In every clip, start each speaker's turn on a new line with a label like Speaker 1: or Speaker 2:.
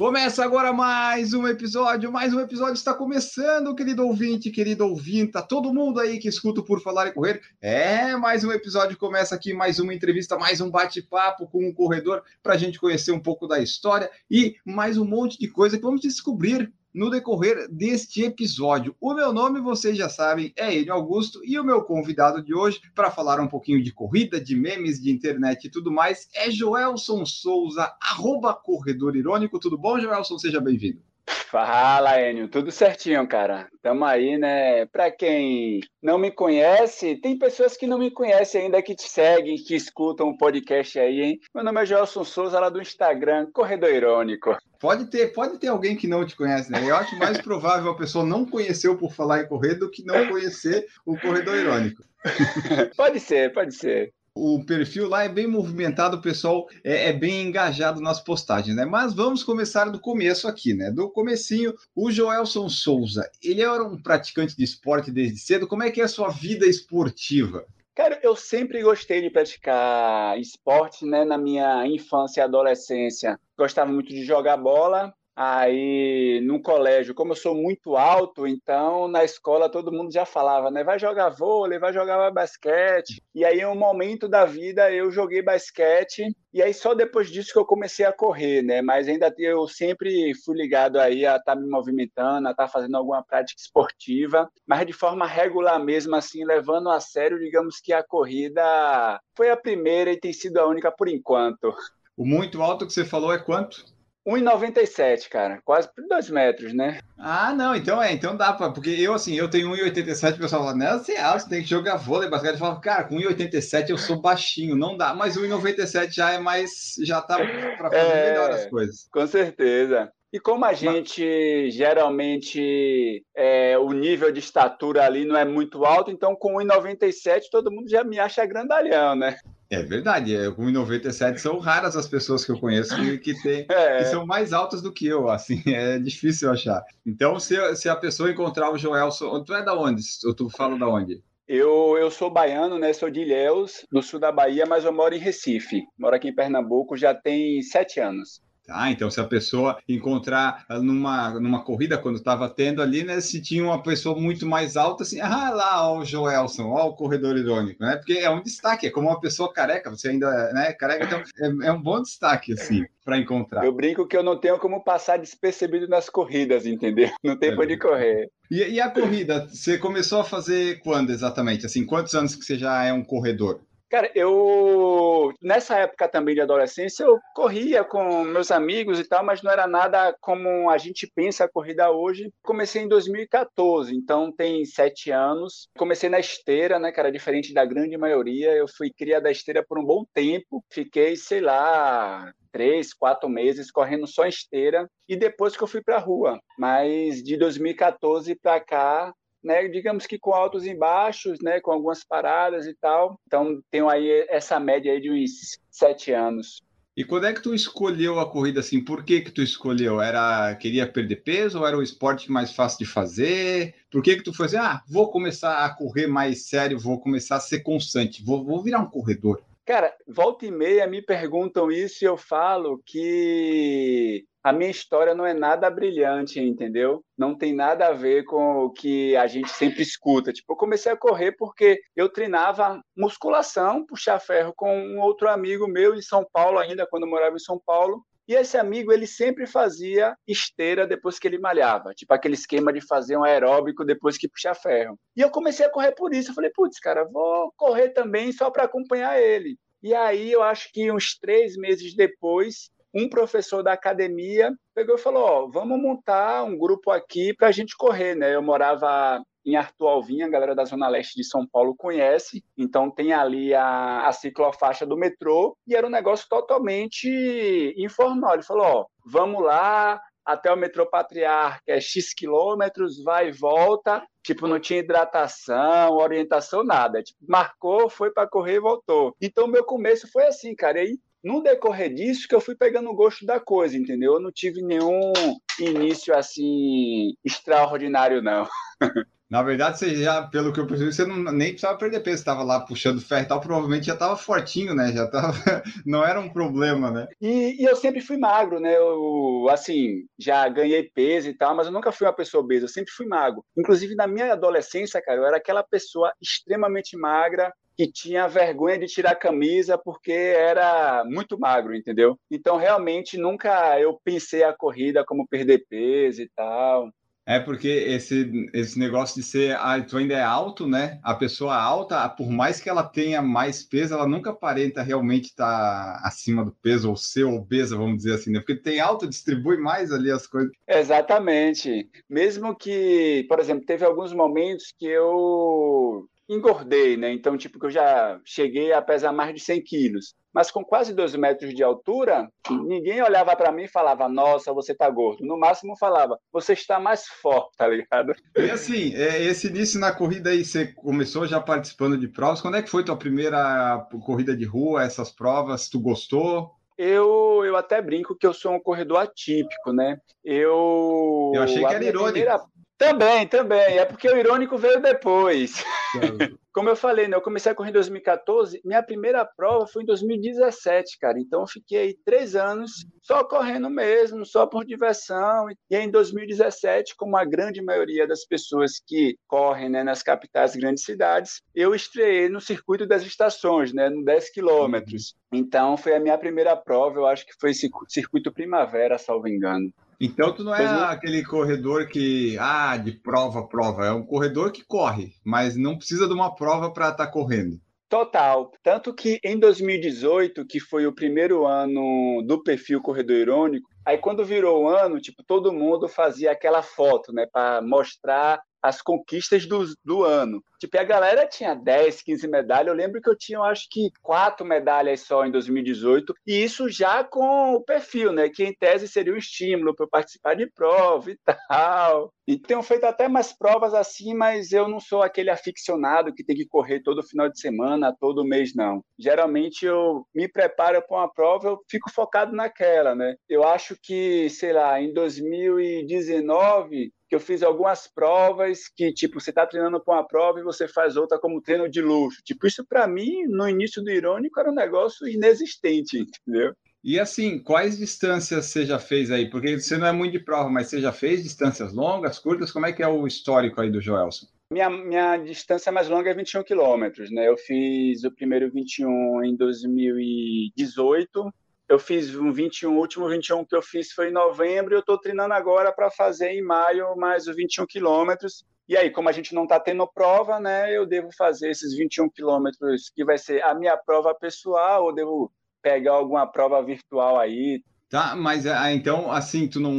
Speaker 1: Começa agora mais um episódio, mais um episódio está começando, querido ouvinte, querido ouvinta, todo mundo aí que escuta por falar e correr. É, mais um episódio começa aqui, mais uma entrevista, mais um bate-papo com um corredor para a gente conhecer um pouco da história e mais um monte de coisa que vamos descobrir no decorrer deste episódio. O meu nome, vocês já sabem, é Enio Augusto e o meu convidado de hoje para falar um pouquinho de corrida, de memes, de internet e tudo mais é Joelson Souza, arroba Corredor Irônico. Tudo bom, Joelson? Seja bem-vindo.
Speaker 2: Fala, Enio, tudo certinho, cara. Tamo aí, né? Pra quem não me conhece, tem pessoas que não me conhecem ainda que te seguem, que escutam o podcast aí, hein? Meu nome é Joelson Souza, lá do Instagram, Corredor Irônico.
Speaker 1: Pode ter, pode ter alguém que não te conhece, né? Eu acho mais provável a pessoa não conhecer Por Falar em Correr do que não conhecer o Corredor Irônico.
Speaker 2: pode ser, pode ser
Speaker 1: o perfil lá é bem movimentado, o pessoal é, é, bem engajado nas postagens, né? Mas vamos começar do começo aqui, né? Do comecinho, o Joelson Souza, ele era um praticante de esporte desde cedo. Como é que é a sua vida esportiva?
Speaker 2: Cara, eu sempre gostei de praticar esporte, né? Na minha infância e adolescência, gostava muito de jogar bola, Aí no colégio, como eu sou muito alto, então na escola todo mundo já falava, né? Vai jogar vôlei, vai jogar basquete. E aí, um momento da vida, eu joguei basquete. E aí, só depois disso que eu comecei a correr, né? Mas ainda eu sempre fui ligado aí a estar tá me movimentando, a estar tá fazendo alguma prática esportiva, mas de forma regular mesmo, assim, levando a sério, digamos que a corrida foi a primeira e tem sido a única por enquanto.
Speaker 1: O muito alto que você falou é quanto?
Speaker 2: 1,97, cara. Quase por 2 metros, né?
Speaker 1: Ah, não, então é, então dá pra. Porque eu, assim, eu tenho 1,87, o pessoal fala, não, você é alto, você tem que jogar vôlei, basquete. Eu falo, cara, com 1,87 eu sou baixinho, não dá. Mas 1,97 já é mais. Já tá pra fazer é, melhor as coisas.
Speaker 2: Com certeza. E como a gente geralmente é, o nível de estatura ali não é muito alto, então com 1,97 todo mundo já me acha grandalhão, né?
Speaker 1: É verdade, é, com 1,97 são raras as pessoas que eu conheço que, que, tem, é. que são mais altas do que eu, assim, é difícil achar. Então, se, se a pessoa encontrar o Joelson, tu é da onde? Ou tu fala da onde?
Speaker 2: Eu, eu sou baiano, né? Sou de Ilhéus, do sul da Bahia, mas eu moro em Recife. Moro aqui em Pernambuco já tem sete anos.
Speaker 1: Tá? Então, se a pessoa encontrar numa, numa corrida, quando estava tendo ali, né, se tinha uma pessoa muito mais alta, assim, ah lá, ó, o Joelson, ó, o corredor irônico, né? Porque é um destaque, é como uma pessoa careca, você ainda né, careca, então é, é um bom destaque, assim, para encontrar.
Speaker 2: Eu brinco que eu não tenho como passar despercebido nas corridas, entendeu? Não tem é, onde correr.
Speaker 1: E, e a corrida, você começou a fazer quando exatamente? Assim, quantos anos que você já é um corredor?
Speaker 2: Cara, eu nessa época também de adolescência eu corria com meus amigos e tal, mas não era nada como a gente pensa a corrida hoje. Comecei em 2014, então tem sete anos. Comecei na esteira, né, cara, diferente da grande maioria. Eu fui cria da esteira por um bom tempo. Fiquei, sei lá, três, quatro meses correndo só esteira e depois que eu fui para a rua. Mas de 2014 para cá né, digamos que com altos e baixos, né, com algumas paradas e tal. Então, tenho aí essa média aí de uns sete anos.
Speaker 1: E quando é que tu escolheu a corrida assim? Por que que tu escolheu? Era queria perder peso ou era o esporte mais fácil de fazer? Por que que tu foi assim, ah, vou começar a correr mais sério, vou começar a ser constante, vou, vou virar um corredor?
Speaker 2: Cara, volta e meia me perguntam isso e eu falo que a minha história não é nada brilhante, entendeu? Não tem nada a ver com o que a gente sempre escuta. Tipo, eu comecei a correr porque eu treinava musculação, puxar ferro com um outro amigo meu em São Paulo ainda, quando eu morava em São Paulo. E esse amigo, ele sempre fazia esteira depois que ele malhava, tipo aquele esquema de fazer um aeróbico depois que puxar ferro. E eu comecei a correr por isso. Eu falei, putz, cara, vou correr também só para acompanhar ele. E aí eu acho que uns três meses depois, um professor da academia pegou e falou: Ó, vamos montar um grupo aqui para a gente correr, né? Eu morava em Arthur Alvim, a galera da Zona Leste de São Paulo conhece, então tem ali a, a ciclofaixa do metrô, e era um negócio totalmente informal. Ele falou: Ó, vamos lá, até o metrô Patriarca é X quilômetros, vai e volta. Tipo, não tinha hidratação, orientação, nada. Tipo, marcou, foi para correr e voltou. Então, meu começo foi assim, cara. E aí, no decorrer disso que eu fui pegando o gosto da coisa, entendeu? Eu não tive nenhum início assim extraordinário, não.
Speaker 1: Na verdade, você já, pelo que eu percebi, você não, nem precisava perder peso, estava lá puxando ferro e tal, provavelmente já estava fortinho, né? Já tava, não era um problema, né?
Speaker 2: E, e, eu sempre fui magro, né? Eu, assim, já ganhei peso e tal, mas eu nunca fui uma pessoa obesa, eu sempre fui magro. Inclusive, na minha adolescência, cara, eu era aquela pessoa extremamente magra, que tinha vergonha de tirar a camisa porque era muito magro, entendeu? Então, realmente, nunca eu pensei a corrida como perder peso e tal.
Speaker 1: É porque esse, esse negócio de ser, ah, tu ainda é alto, né? A pessoa alta, por mais que ela tenha mais peso, ela nunca aparenta realmente estar acima do peso ou ser obesa, vamos dizer assim, né? Porque tem alto, distribui mais ali as coisas.
Speaker 2: Exatamente. Mesmo que, por exemplo, teve alguns momentos que eu engordei, né? Então, tipo, que eu já cheguei a pesar mais de 100 quilos. Mas com quase 12 metros de altura, ninguém olhava para mim e falava, nossa, você tá gordo. No máximo falava, você está mais forte, tá ligado?
Speaker 1: E assim, é, esse início na corrida aí, você começou já participando de provas. Quando é que foi tua primeira corrida de rua, essas provas? Tu gostou?
Speaker 2: Eu, eu até brinco que eu sou um corredor atípico, né? Eu.
Speaker 1: Eu achei que era irônico. Primeira...
Speaker 2: Também, também. É porque o irônico veio depois. Como eu falei, né, eu comecei a correr em 2014, minha primeira prova foi em 2017, cara. Então eu fiquei aí três anos só correndo mesmo, só por diversão. E em 2017, como a grande maioria das pessoas que correm né, nas capitais grandes cidades, eu estreiei no circuito das estações, né, no 10 quilômetros. Então foi a minha primeira prova, eu acho que foi circuito primavera, salvo engano.
Speaker 1: Então tu não é aquele corredor que, ah, de prova, prova, é um corredor que corre, mas não precisa de uma prova para estar tá correndo.
Speaker 2: Total. Tanto que em 2018, que foi o primeiro ano do perfil Corredor Irônico, aí quando virou o ano, tipo, todo mundo fazia aquela foto, né, para mostrar as conquistas do, do ano. Tipo, a galera tinha 10, 15 medalhas. Eu lembro que eu tinha, eu acho que, quatro medalhas só em 2018. E isso já com o perfil, né? Que em tese seria um estímulo para participar de prova e tal. E tenho feito até mais provas assim, mas eu não sou aquele aficionado que tem que correr todo final de semana, todo mês, não. Geralmente eu me preparo para uma prova, eu fico focado naquela, né? Eu acho que, sei lá, em 2019 que eu fiz algumas provas que, tipo, você está treinando para uma prova e você faz outra como treino de luxo. Tipo, isso para mim, no início do Irônico, era um negócio inexistente, entendeu?
Speaker 1: E assim, quais distâncias você já fez aí? Porque você não é muito de prova, mas você já fez distâncias longas, curtas? Como é que é o histórico aí do Joelson?
Speaker 2: Minha, minha distância mais longa é 21 quilômetros, né? Eu fiz o primeiro 21 em 2018, eu fiz um 21, o último 21 que eu fiz foi em novembro e eu estou treinando agora para fazer em maio mais os 21 quilômetros. E aí, como a gente não está tendo prova, né, eu devo fazer esses 21 quilômetros, que vai ser a minha prova pessoal, ou devo pegar alguma prova virtual aí,
Speaker 1: Tá, mas ah, então, assim, tu não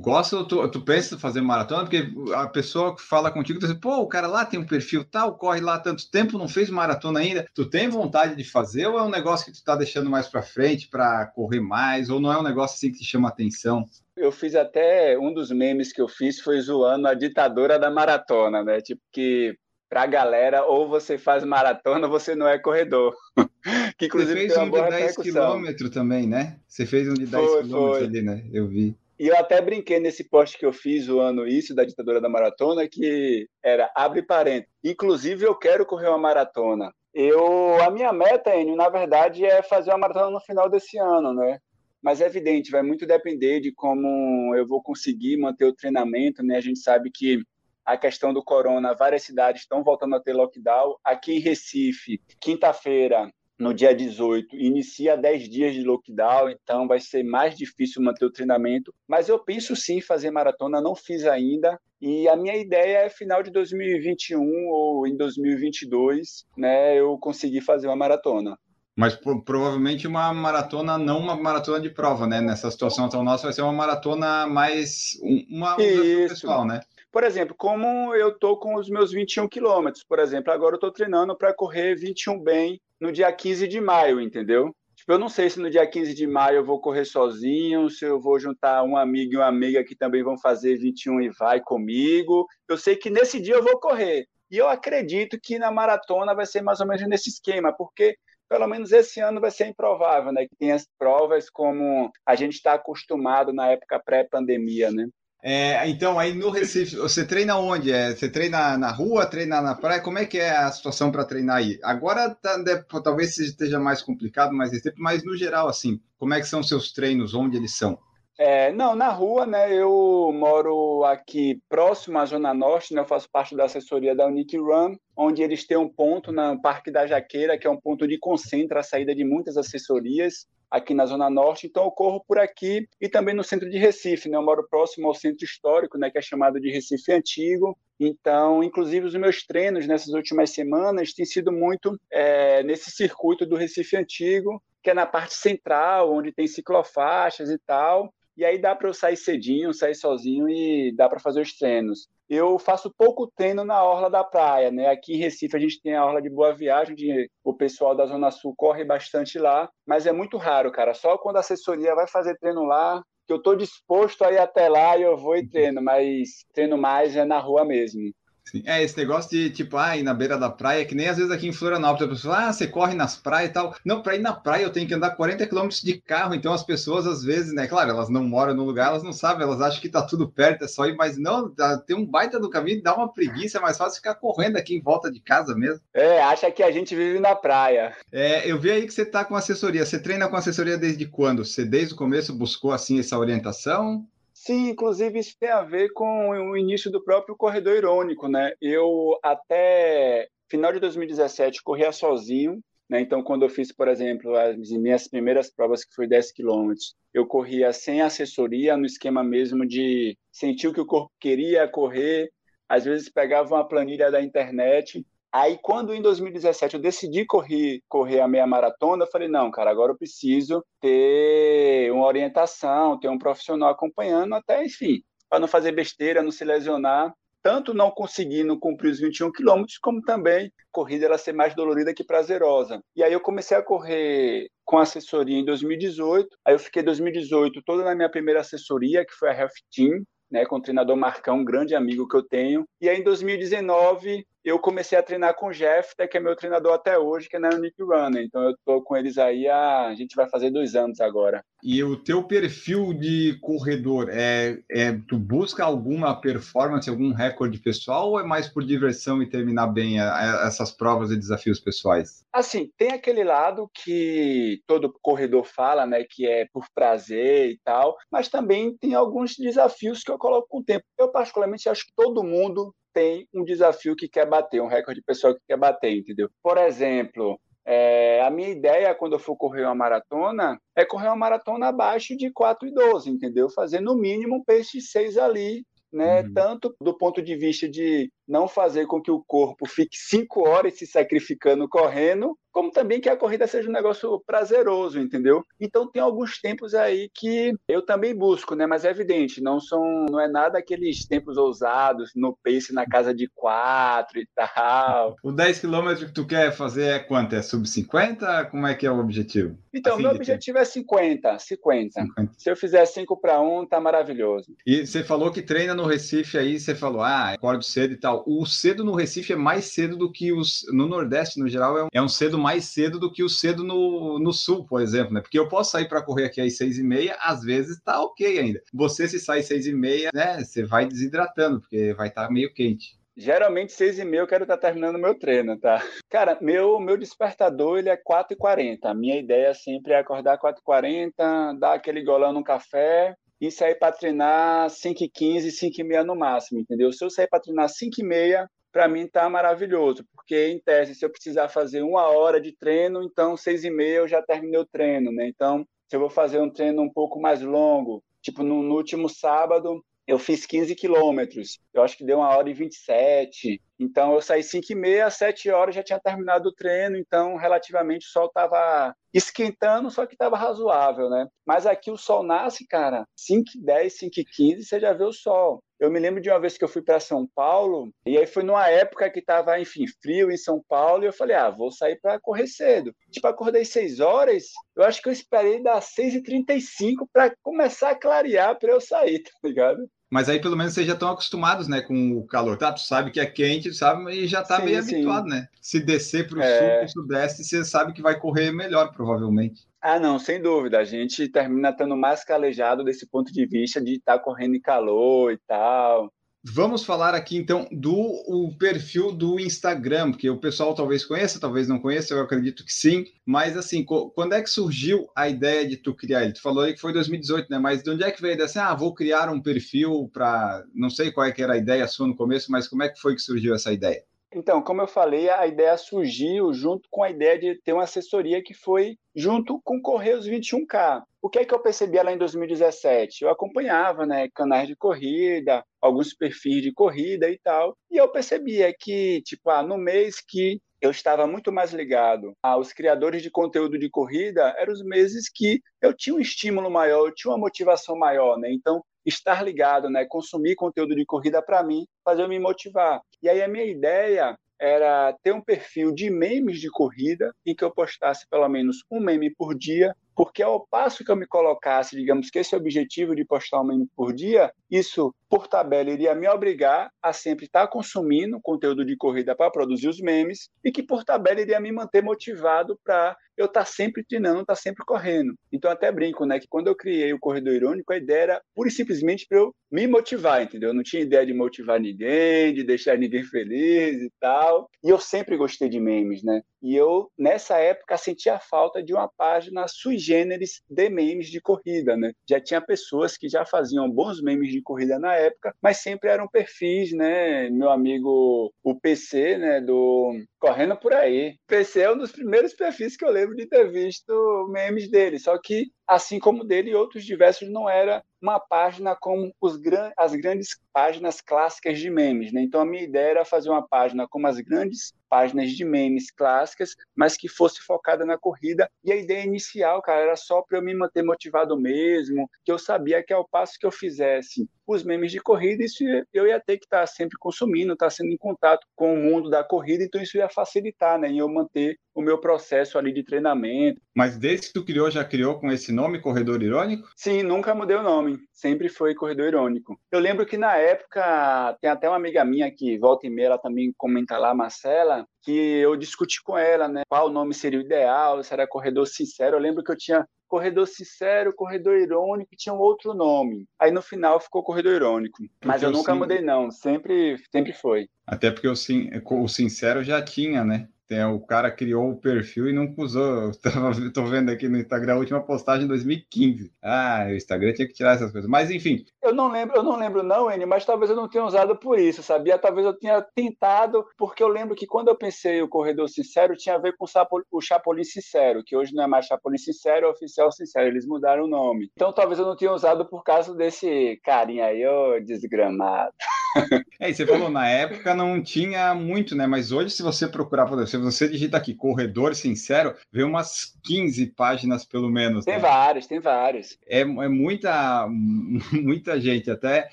Speaker 1: gosta tu, tu pensa em fazer maratona? Porque a pessoa que fala contigo, tu diz, pô, o cara lá tem um perfil tal, corre lá tanto tempo, não fez maratona ainda. Tu tem vontade de fazer ou é um negócio que tu tá deixando mais para frente para correr mais? Ou não é um negócio assim que te chama atenção?
Speaker 2: Eu fiz até um dos memes que eu fiz foi zoando a ditadora da maratona, né? Tipo que para a galera, ou você faz maratona ou você não é corredor.
Speaker 1: que inclusive você fez um de 10 quilômetros também, né? Você fez um de 10 foi, quilômetros foi. ali, né? Eu vi.
Speaker 2: E eu até brinquei nesse post que eu fiz o ano isso da ditadura da maratona, que era abre parênteses. Inclusive eu quero correr uma maratona. Eu, a minha meta, Enio, na verdade, é fazer uma maratona no final desse ano, né? Mas é evidente, vai muito depender de como eu vou conseguir manter o treinamento, né? A gente sabe que a questão do corona, várias cidades estão voltando a ter lockdown. Aqui em Recife, quinta-feira, no dia 18, inicia 10 dias de lockdown, então vai ser mais difícil manter o treinamento. Mas eu penso sim fazer maratona, não fiz ainda. E a minha ideia é final de 2021 ou em 2022, né, eu conseguir fazer uma maratona.
Speaker 1: Mas provavelmente uma maratona, não uma maratona de prova, né? Nessa situação tão nossa, vai ser uma maratona mais uma
Speaker 2: Isso. pessoal, né? Por exemplo, como eu estou com os meus 21 quilômetros, por exemplo, agora eu estou treinando para correr 21 bem no dia 15 de maio, entendeu? Tipo, eu não sei se no dia 15 de maio eu vou correr sozinho, se eu vou juntar um amigo e uma amiga que também vão fazer 21 e vai comigo. Eu sei que nesse dia eu vou correr. E eu acredito que na maratona vai ser mais ou menos nesse esquema, porque pelo menos esse ano vai ser improvável, né? Que tem as provas como a gente está acostumado na época pré-pandemia, né?
Speaker 1: É, então, aí no Recife, você treina onde? É, você treina na rua, treina na praia? Como é que é a situação para treinar aí? Agora tá, deve, talvez esteja mais complicado, mais tempo, mas no geral, assim, como é que são seus treinos? Onde eles são?
Speaker 2: É, não, na rua, né? Eu moro aqui próximo à Zona Norte, né? Eu faço parte da assessoria da Unique Run, onde eles têm um ponto no Parque da Jaqueira, que é um ponto de concentra a saída de muitas assessorias aqui na Zona Norte. Então, eu corro por aqui e também no centro de Recife, né? Eu moro próximo ao centro histórico, né? Que é chamado de Recife Antigo. Então, inclusive, os meus treinos nessas últimas semanas têm sido muito é, nesse circuito do Recife Antigo, que é na parte central, onde tem ciclofaixas e tal e aí dá para eu sair cedinho, sair sozinho e dá para fazer os treinos. Eu faço pouco treino na orla da praia, né? Aqui em Recife a gente tem a orla de Boa Viagem, o pessoal da Zona Sul corre bastante lá, mas é muito raro, cara. Só quando a assessoria vai fazer treino lá, que eu estou disposto a ir até lá e eu vou e treino, mas treino mais é na rua mesmo.
Speaker 1: Sim. É, esse negócio de, tipo, ah, ir na beira da praia, que nem às vezes aqui em Florianópolis, a pessoa, ah, você corre nas praias e tal. Não, para ir na praia eu tenho que andar 40 quilômetros de carro, então as pessoas, às vezes, né, claro, elas não moram no lugar, elas não sabem, elas acham que tá tudo perto, é só ir, mas não, tem um baita do caminho, dá uma preguiça, é mais fácil ficar correndo aqui em volta de casa mesmo.
Speaker 2: É, acha que a gente vive na praia.
Speaker 1: É, eu vi aí que você tá com assessoria, você treina com assessoria desde quando? Você desde o começo buscou, assim, essa orientação?
Speaker 2: Sim, inclusive isso tem a ver com o início do próprio corredor irônico, né? Eu até final de 2017 corria sozinho, né? Então quando eu fiz, por exemplo, as minhas primeiras provas que foi 10 quilômetros, eu corria sem assessoria, no esquema mesmo de sentir o que o corpo queria correr, às vezes pegava uma planilha da internet Aí, quando em 2017 eu decidi correr, correr a meia maratona, eu falei: não, cara, agora eu preciso ter uma orientação, ter um profissional acompanhando, até, enfim, para não fazer besteira, não se lesionar. Tanto não conseguindo cumprir os 21 quilômetros, como também corrida ela ser mais dolorida que prazerosa. E aí eu comecei a correr com assessoria em 2018. Aí eu fiquei 2018 toda na minha primeira assessoria, que foi a Health Team, né, com o treinador Marcão, um grande amigo que eu tenho. E aí em 2019 eu comecei a treinar com o Jeff, que é meu treinador até hoje, que é na Unique Runner. Então eu tô com eles aí, a, a gente vai fazer dois anos agora.
Speaker 1: E o teu perfil de corredor, é, é tu busca alguma performance, algum recorde pessoal ou é mais por diversão e terminar bem a, a, essas provas e desafios pessoais?
Speaker 2: Assim, tem aquele lado que todo corredor fala, né, que é por prazer e tal, mas também tem alguns desafios que eu coloco com o tempo. Eu particularmente acho que todo mundo tem um desafio que quer bater, um recorde pessoal que quer bater, entendeu? Por exemplo, é, a minha ideia quando eu for correr uma maratona é correr uma maratona abaixo de 4 e 12, entendeu? Fazer no mínimo um pace 6 ali, né? Uhum. Tanto do ponto de vista de não fazer com que o corpo fique cinco horas se sacrificando correndo, como também que a corrida seja um negócio prazeroso, entendeu? Então tem alguns tempos aí que eu também busco, né? Mas é evidente, não são, não é nada aqueles tempos ousados no pace na casa de quatro e tal.
Speaker 1: O 10 km que tu quer fazer é quanto? É sub 50? Como é que é o objetivo?
Speaker 2: Então, assim, meu objetivo é 50, 50, 50. Se eu fizer 5 para 1, tá maravilhoso.
Speaker 1: E você falou que treina no Recife aí, você falou, ah, acordo cedo e tal o cedo no Recife é mais cedo do que os. No Nordeste, no geral, é um, é um cedo mais cedo do que o cedo no, no Sul, por exemplo, né? Porque eu posso sair para correr aqui às seis e meia, às vezes tá ok ainda. Você, se sai seis e meia, né? Você vai desidratando, porque vai estar tá meio quente.
Speaker 2: Geralmente, seis e meia eu quero estar tá terminando meu treino, tá? Cara, meu, meu despertador, ele é 4h40. A minha ideia sempre é acordar 4h40, dar aquele golão no café, e sair para treinar 5h15, 5h30 no máximo, entendeu? Se eu sair para treinar 5h30, para mim tá maravilhoso, porque em tese, se eu precisar fazer uma hora de treino, então 6 e meia eu já terminei o treino, né? Então, se eu vou fazer um treino um pouco mais longo, tipo no, no último sábado, eu fiz 15 quilômetros, eu acho que deu uma hora e 27, então eu saí 5 e meia, 7 horas já tinha terminado o treino, então relativamente o sol estava esquentando, só que estava razoável, né? Mas aqui o sol nasce, cara, 5 e 10, 5 e 15, você já vê o sol. Eu me lembro de uma vez que eu fui para São Paulo, e aí foi numa época que estava, enfim, frio em São Paulo, e eu falei, ah, vou sair para correr cedo. Tipo, acordei 6 horas, eu acho que eu esperei das 6h35 para começar a clarear para eu sair, tá ligado?
Speaker 1: Mas aí pelo menos vocês já estão acostumados, né, com o calor, tá? Tu sabe que é quente, sabe, e já tá sim, meio sim. habituado, né? Se descer para o é... sul, para o sudeste, você sabe que vai correr melhor, provavelmente.
Speaker 2: Ah, não, sem dúvida. A gente termina estando mais calejado desse ponto de vista de estar tá correndo em calor e tal.
Speaker 1: Vamos falar aqui então do o perfil do Instagram, que o pessoal talvez conheça, talvez não conheça, eu acredito que sim. Mas assim, quando é que surgiu a ideia de tu criar ele? Tu falou aí que foi 2018, né? Mas de onde é que veio a assim, ah, vou criar um perfil para, não sei qual é que era a ideia sua no começo, mas como é que foi que surgiu essa ideia?
Speaker 2: Então, como eu falei, a ideia surgiu junto com a ideia de ter uma assessoria que foi junto com Correios 21K. O que é que eu percebia lá em 2017? Eu acompanhava, né, canais de corrida, alguns perfis de corrida e tal, e eu percebia que, tipo, ah, no mês que eu estava muito mais ligado aos criadores de conteúdo de corrida, eram os meses que eu tinha um estímulo maior, eu tinha uma motivação maior, né? Então, estar ligado, né, consumir conteúdo de corrida para mim, fazer eu me motivar. E aí a minha ideia era ter um perfil de memes de corrida em que eu postasse pelo menos um meme por dia porque ao passo que eu me colocasse, digamos que esse objetivo de postar um meme por dia, isso, por tabela, iria me obrigar a sempre estar consumindo conteúdo de corrida para produzir os memes, e que, por tabela, iria me manter motivado para eu estar sempre treinando, estar sempre correndo. Então, até brinco, né, que quando eu criei o Corredor Irônico, a ideia era pura e simplesmente para eu me motivar, entendeu? Eu não tinha ideia de motivar ninguém, de deixar ninguém feliz e tal. E eu sempre gostei de memes, né? E eu, nessa época, sentia falta de uma página sui generis de memes de corrida, né? Já tinha pessoas que já faziam bons memes de corrida na época, mas sempre eram perfis, né? Meu amigo, o PC, né, do Correndo por aí. O PC é um dos primeiros perfis que eu lembro de ter visto memes dele, só que assim como dele e outros diversos não era uma página como os, as grandes páginas clássicas de memes. Né? Então, a minha ideia era fazer uma página como as grandes páginas de memes clássicas, mas que fosse focada na corrida. E a ideia inicial, cara, era só para eu me manter motivado mesmo, que eu sabia que ao passo que eu fizesse os memes de corrida, isso eu ia ter que estar sempre consumindo, estar sendo em contato com o mundo da corrida, então isso ia facilitar, né, em eu manter o meu processo ali de treinamento.
Speaker 1: Mas desde que tu criou, já criou com esse nome, Corredor Irônico?
Speaker 2: Sim, nunca mudei o nome, sempre foi Corredor Irônico. Eu lembro que na época, tem até uma amiga minha que volta e meia, ela também comenta lá, Marcela, que eu discuti com ela, né, qual nome seria o ideal, se era Corredor Sincero. Eu lembro que eu tinha corredor sincero, corredor irônico e tinha um outro nome. Aí no final ficou corredor irônico. Porque Mas eu nunca sim... mudei, não. Sempre, sempre foi.
Speaker 1: Até porque o, o sincero já tinha, né? Tem, o cara criou o perfil e não usou. Estou vendo aqui no Instagram a última postagem em 2015. Ah, o Instagram tinha que tirar essas coisas. Mas enfim.
Speaker 2: Eu não lembro, eu não lembro, não, N, mas talvez eu não tenha usado por isso, sabia? Talvez eu tenha tentado, porque eu lembro que quando eu pensei o Corredor Sincero, tinha a ver com o Chapolin Sincero, que hoje não é mais Chapolin Sincero, é Oficial Sincero. Eles mudaram o nome. Então talvez eu não tenha usado por causa desse carinha aí, ô desgramado.
Speaker 1: É, e você falou, na época não tinha muito, né? Mas hoje, se você procurar, se você digita aqui corredor sincero, vê umas 15 páginas pelo menos.
Speaker 2: Tem né? vários, tem vários.
Speaker 1: É, é muita, muita gente. Até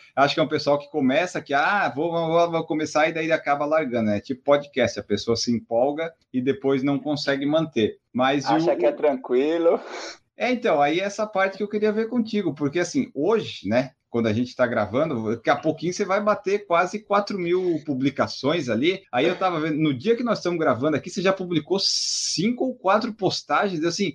Speaker 1: acho que é um pessoal que começa que, ah, vou, vou, vou começar e daí acaba largando, né? Tipo podcast, a pessoa se empolga e depois não consegue manter. Mas
Speaker 2: Acha o... que é tranquilo.
Speaker 1: É, então, aí essa parte que eu queria ver contigo, porque assim, hoje, né, quando a gente está gravando, daqui a pouquinho você vai bater quase 4 mil publicações ali. Aí eu estava vendo, no dia que nós estamos gravando aqui, você já publicou cinco ou quatro postagens, assim,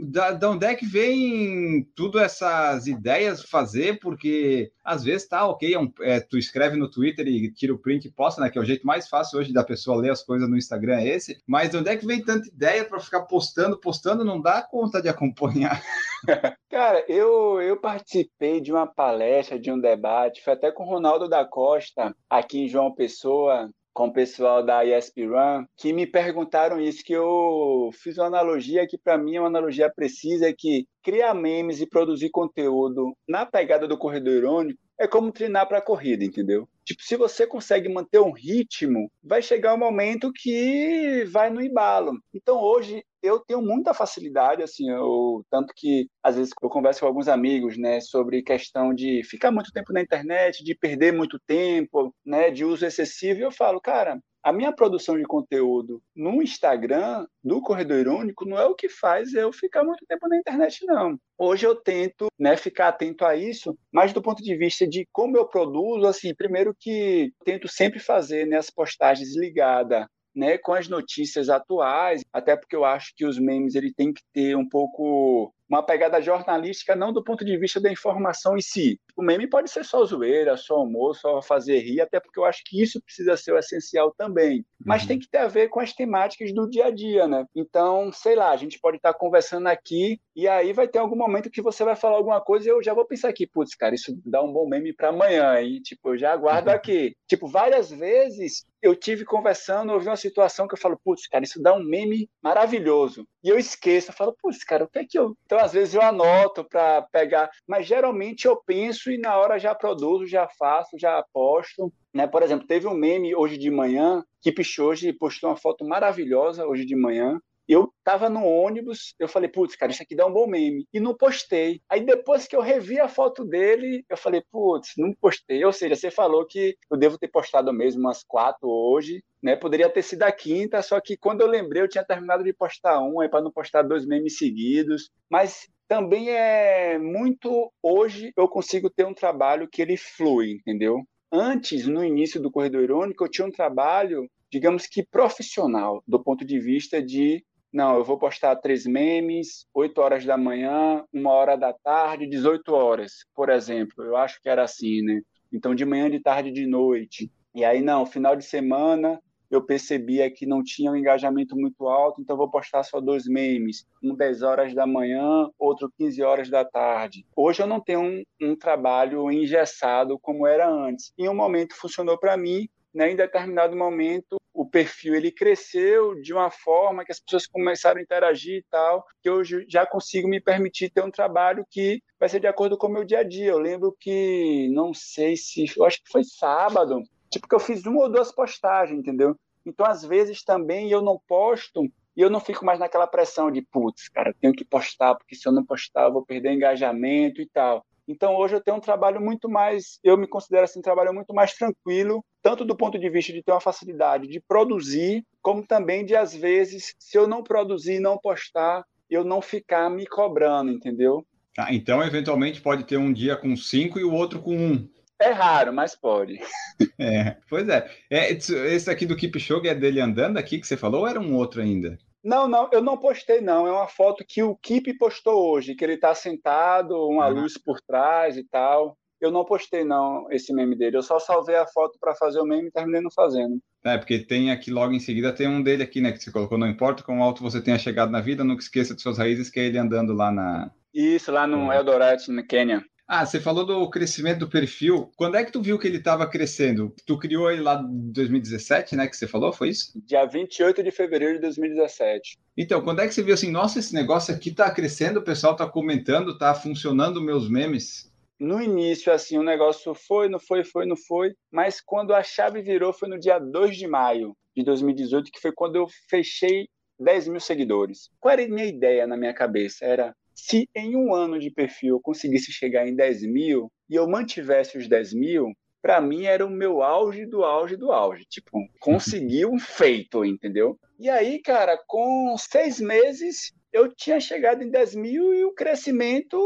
Speaker 1: da, da onde é que vem tudo essas ideias fazer? Porque às vezes tá ok, é um, é, tu escreve no Twitter e tira o print e posta, né? Que é o jeito mais fácil hoje da pessoa ler as coisas no Instagram é esse. Mas de onde é que vem tanta ideia para ficar postando, postando? Não dá conta de acompanhar.
Speaker 2: Cara, eu, eu participei de uma palestra, de um debate, foi até com o Ronaldo da Costa, aqui em João Pessoa, com o pessoal da ESP Run, que me perguntaram isso, que eu fiz uma analogia que para mim é uma analogia precisa, é que criar memes e produzir conteúdo na pegada do corredor irônico é como treinar para corrida, entendeu? Tipo, se você consegue manter um ritmo, vai chegar um momento que vai no embalo. Então, hoje, eu tenho muita facilidade, assim, eu, tanto que às vezes eu converso com alguns amigos, né, sobre questão de ficar muito tempo na internet, de perder muito tempo, né, de uso excessivo, e eu falo, cara, a minha produção de conteúdo no Instagram, do Corredor Irônico, não é o que faz eu ficar muito tempo na internet, não. Hoje eu tento né, ficar atento a isso, mas do ponto de vista de como eu produzo, assim, primeiro que tento sempre fazer né, as postagens ligadas né, com as notícias atuais, até porque eu acho que os memes ele tem que ter um pouco uma pegada jornalística, não do ponto de vista da informação em si. O meme pode ser só zoeira, só humor, só fazer rir, até porque eu acho que isso precisa ser o essencial também. Mas uhum. tem que ter a ver com as temáticas do dia a dia, né? Então, sei lá, a gente pode estar conversando aqui e aí vai ter algum momento que você vai falar alguma coisa e eu já vou pensar aqui, putz, cara, isso dá um bom meme para amanhã, hein? Tipo, eu já aguardo uhum. aqui. Tipo, várias vezes eu tive conversando, ouvi uma situação que eu falo, putz, cara, isso dá um meme maravilhoso. E eu esqueço, eu falo, putz, cara, o que é que eu. Então, às vezes eu anoto para pegar, mas geralmente eu penso e na hora já produzo, já faço, já aposto. Né? Por exemplo, teve um meme hoje de manhã que Pichoji postou uma foto maravilhosa hoje de manhã eu tava no ônibus, eu falei, putz, cara, isso aqui dá um bom meme. E não postei. Aí depois que eu revi a foto dele, eu falei, putz, não postei. Ou seja, você falou que eu devo ter postado mesmo umas quatro hoje, né? Poderia ter sido a quinta, só que quando eu lembrei, eu tinha terminado de postar um, aí para não postar dois memes seguidos. Mas também é muito. Hoje eu consigo ter um trabalho que ele flui, entendeu? Antes, no início do Corredor Irônico, eu tinha um trabalho digamos que profissional, do ponto de vista de não, eu vou postar três memes, 8 horas da manhã, uma hora da tarde, 18 horas, por exemplo. Eu acho que era assim, né? Então, de manhã, de tarde, de noite. E aí, não, final de semana, eu percebia que não tinha um engajamento muito alto, então vou postar só dois memes, um 10 horas da manhã, outro 15 horas da tarde. Hoje eu não tenho um, um trabalho engessado como era antes. Em um momento funcionou para mim, né, em determinado momento perfil ele cresceu de uma forma que as pessoas começaram a interagir e tal, que hoje já consigo me permitir ter um trabalho que vai ser de acordo com o meu dia a dia. Eu lembro que, não sei se, eu acho que foi sábado, tipo que eu fiz uma ou duas postagens, entendeu? Então, às vezes também eu não posto e eu não fico mais naquela pressão de, putz, cara, eu tenho que postar, porque se eu não postar eu vou perder engajamento e tal. Então hoje eu tenho um trabalho muito mais, eu me considero assim, um trabalho muito mais tranquilo, tanto do ponto de vista de ter uma facilidade de produzir, como também de às vezes, se eu não produzir, não postar, eu não ficar me cobrando, entendeu?
Speaker 1: Ah, então eventualmente pode ter um dia com cinco e o outro com um.
Speaker 2: É raro, mas pode.
Speaker 1: É, pois é. é esse aqui do Keep Show é dele andando aqui que você falou ou era um outro ainda?
Speaker 2: Não, não, eu não postei, não. É uma foto que o Kip postou hoje, que ele está sentado, uma uhum. luz por trás e tal. Eu não postei, não, esse meme dele. Eu só salvei a foto para fazer o meme e terminei não fazendo.
Speaker 1: É, porque tem aqui logo em seguida, tem um dele aqui, né, que você colocou, não importa quão alto você tenha chegado na vida, nunca esqueça de suas raízes, que é ele andando lá na...
Speaker 2: Isso, lá no é. Eldoret, no Quênia.
Speaker 1: Ah, você falou do crescimento do perfil. Quando é que tu viu que ele estava crescendo? Tu criou ele lá em 2017, né? Que você falou, foi isso?
Speaker 2: Dia 28 de fevereiro de 2017.
Speaker 1: Então, quando é que você viu assim, nossa, esse negócio aqui tá crescendo, o pessoal tá comentando, tá funcionando meus memes?
Speaker 2: No início, assim, o negócio foi, não foi, foi, não foi. Mas quando a chave virou foi no dia 2 de maio de 2018, que foi quando eu fechei 10 mil seguidores. Qual era a minha ideia na minha cabeça? Era se em um ano de perfil eu conseguisse chegar em 10 mil e eu mantivesse os 10 mil, para mim era o meu auge do auge do auge. Tipo, consegui um feito, entendeu? E aí, cara, com seis meses eu tinha chegado em 10 mil e o crescimento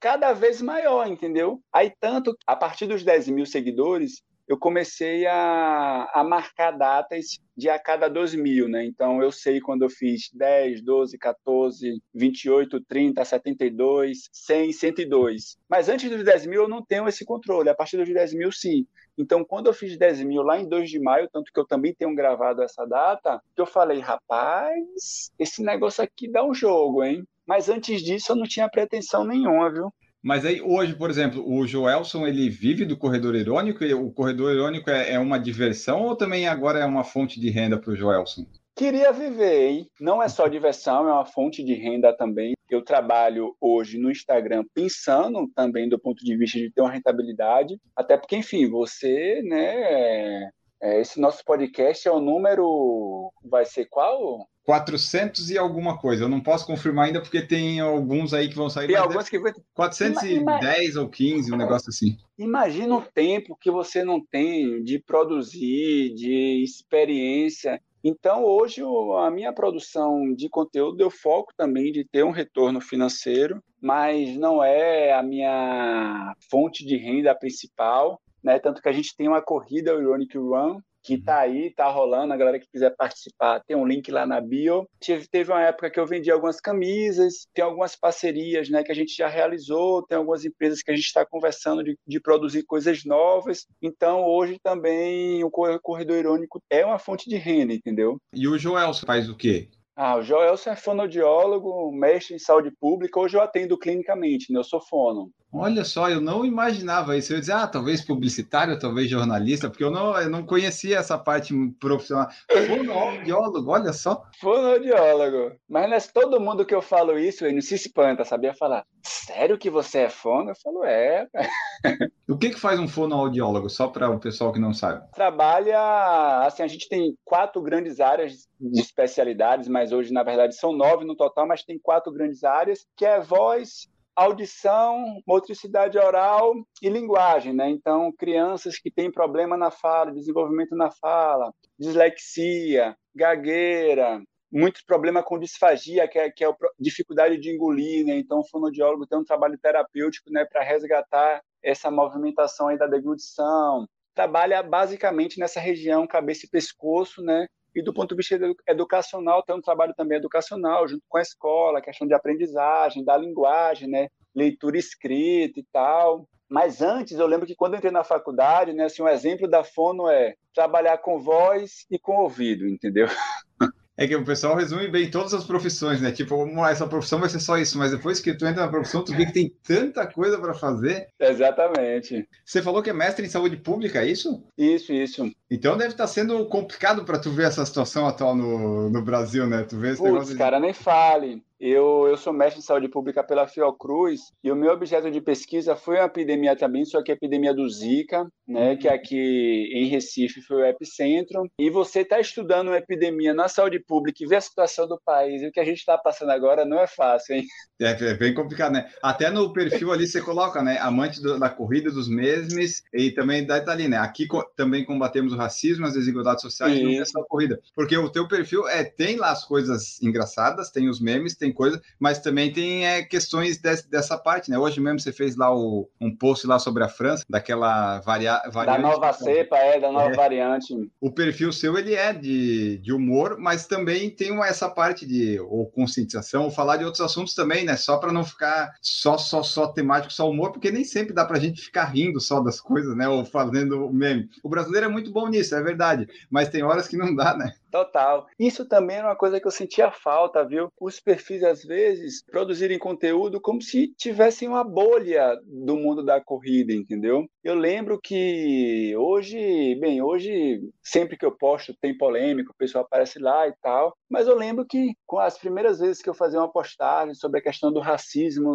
Speaker 2: cada vez maior, entendeu? Aí, tanto a partir dos 10 mil seguidores, eu comecei a, a marcar datas de a cada 2 mil, né? Então eu sei quando eu fiz 10, 12, 14, 28, 30, 72, 100, 102. Mas antes dos 10 mil eu não tenho esse controle, a partir dos 10 mil sim. Então quando eu fiz 10 mil lá em 2 de maio, tanto que eu também tenho gravado essa data, eu falei, rapaz, esse negócio aqui dá um jogo, hein? Mas antes disso eu não tinha pretensão nenhuma, viu?
Speaker 1: Mas aí hoje, por exemplo, o Joelson ele vive do corredor irônico e o corredor irônico é, é uma diversão ou também agora é uma fonte de renda para o Joelson?
Speaker 2: Queria viver, hein? Não é só diversão, é uma fonte de renda também. eu trabalho hoje no Instagram pensando também do ponto de vista de ter uma rentabilidade, até porque, enfim, você, né, é, esse nosso podcast é o número, vai ser qual?
Speaker 1: 400 e alguma coisa. Eu não posso confirmar ainda porque tem alguns aí que vão sair.
Speaker 2: Tem alguns que
Speaker 1: 410 ou 15, um negócio assim.
Speaker 2: Imagina o tempo que você não tem de produzir, de experiência. Então, hoje, a minha produção de conteúdo, eu foco também de ter um retorno financeiro, mas não é a minha fonte de renda principal. Né? Tanto que a gente tem uma corrida, o Ironic Run, que tá aí, tá rolando. A galera que quiser participar, tem um link lá na bio. Teve, teve uma época que eu vendi algumas camisas, tem algumas parcerias né, que a gente já realizou, tem algumas empresas que a gente está conversando de, de, produzir coisas novas. Então, hoje também o Corredor Irônico é uma fonte de renda, entendeu?
Speaker 1: E o Joel faz o quê?
Speaker 2: Ah, o Joelson é fonoaudiólogo, mestre em saúde pública. Hoje eu atendo clinicamente, né? Eu sou fono.
Speaker 1: Olha só, eu não imaginava isso. Eu dizia, ah, talvez publicitário, talvez jornalista, porque eu não, eu não conhecia essa parte profissional. Fonoaudiólogo, olha só.
Speaker 2: Fonoaudiólogo. Mas não é todo mundo que eu falo isso, ele não se espanta, sabia falar. Sério que você é fono? Eu falo, é.
Speaker 1: o que, que faz um fonoaudiólogo, só para o pessoal que não sabe?
Speaker 2: Trabalha, assim, a gente tem quatro grandes áreas de especialidades, mas hoje, na verdade, são nove no total, mas tem quatro grandes áreas, que é voz, audição, motricidade oral e linguagem, né? Então, crianças que têm problema na fala, desenvolvimento na fala, dislexia, gagueira, muitos problemas com disfagia, que é, que é a dificuldade de engolir, né? Então, o fonoaudiólogo tem um trabalho terapêutico, né, para resgatar essa movimentação aí da deglutição. Trabalha basicamente nessa região cabeça e pescoço, né? E do ponto de vista educacional, tem um trabalho também educacional, junto com a escola, questão de aprendizagem, da linguagem, né? leitura escrita e tal. Mas antes, eu lembro que quando eu entrei na faculdade, né, assim, um exemplo da fono é trabalhar com voz e com ouvido, entendeu?
Speaker 1: É que o pessoal resume bem todas as profissões, né? Tipo, essa profissão vai ser só isso, mas depois que tu entra na profissão, tu vê que tem tanta coisa para fazer.
Speaker 2: Exatamente.
Speaker 1: Você falou que é mestre em saúde pública, é isso?
Speaker 2: Isso, isso.
Speaker 1: Então deve estar tá sendo complicado para tu ver essa situação atual no, no Brasil, né? Tu vê esse
Speaker 2: Putz, negócio cara, de... nem fale. Eu, eu sou mestre em saúde pública pela Fiocruz e o meu objeto de pesquisa foi uma epidemia também, só que a epidemia do Zika, né, que aqui em Recife foi o epicentro. E você está estudando uma epidemia na saúde pública e ver a situação do país e o que a gente está passando agora não é fácil, hein?
Speaker 1: É, é, bem complicado, né? Até no perfil ali você coloca, né, amante do, da corrida dos mesmes e também da Itália, né? Aqui co também combatemos o racismo, as desigualdades sociais, Isso. não é só corrida. Porque o teu perfil é tem lá as coisas engraçadas, tem os memes, tem coisa, mas também tem é, questões desse, dessa parte, né? Hoje mesmo você fez lá o, um post lá sobre a França, daquela varia,
Speaker 2: variante. Da nova cepa, é, da nova é. variante.
Speaker 1: O perfil seu, ele é de, de humor, mas também tem uma, essa parte de ou conscientização, ou falar de outros assuntos também, né? Só para não ficar só, só, só temático, só humor, porque nem sempre dá pra gente ficar rindo só das coisas, né? Ou fazendo meme. O brasileiro é muito bom nisso, é verdade, mas tem horas que não dá, né?
Speaker 2: Total. Isso também é uma coisa que eu sentia falta, viu? Os perfis, às vezes, produzirem conteúdo como se tivessem uma bolha do mundo da corrida, entendeu? Eu lembro que hoje, bem, hoje, sempre que eu posto tem polêmica, o pessoal aparece lá e tal, mas eu lembro que com as primeiras vezes que eu fazia uma postagem sobre a questão do racismo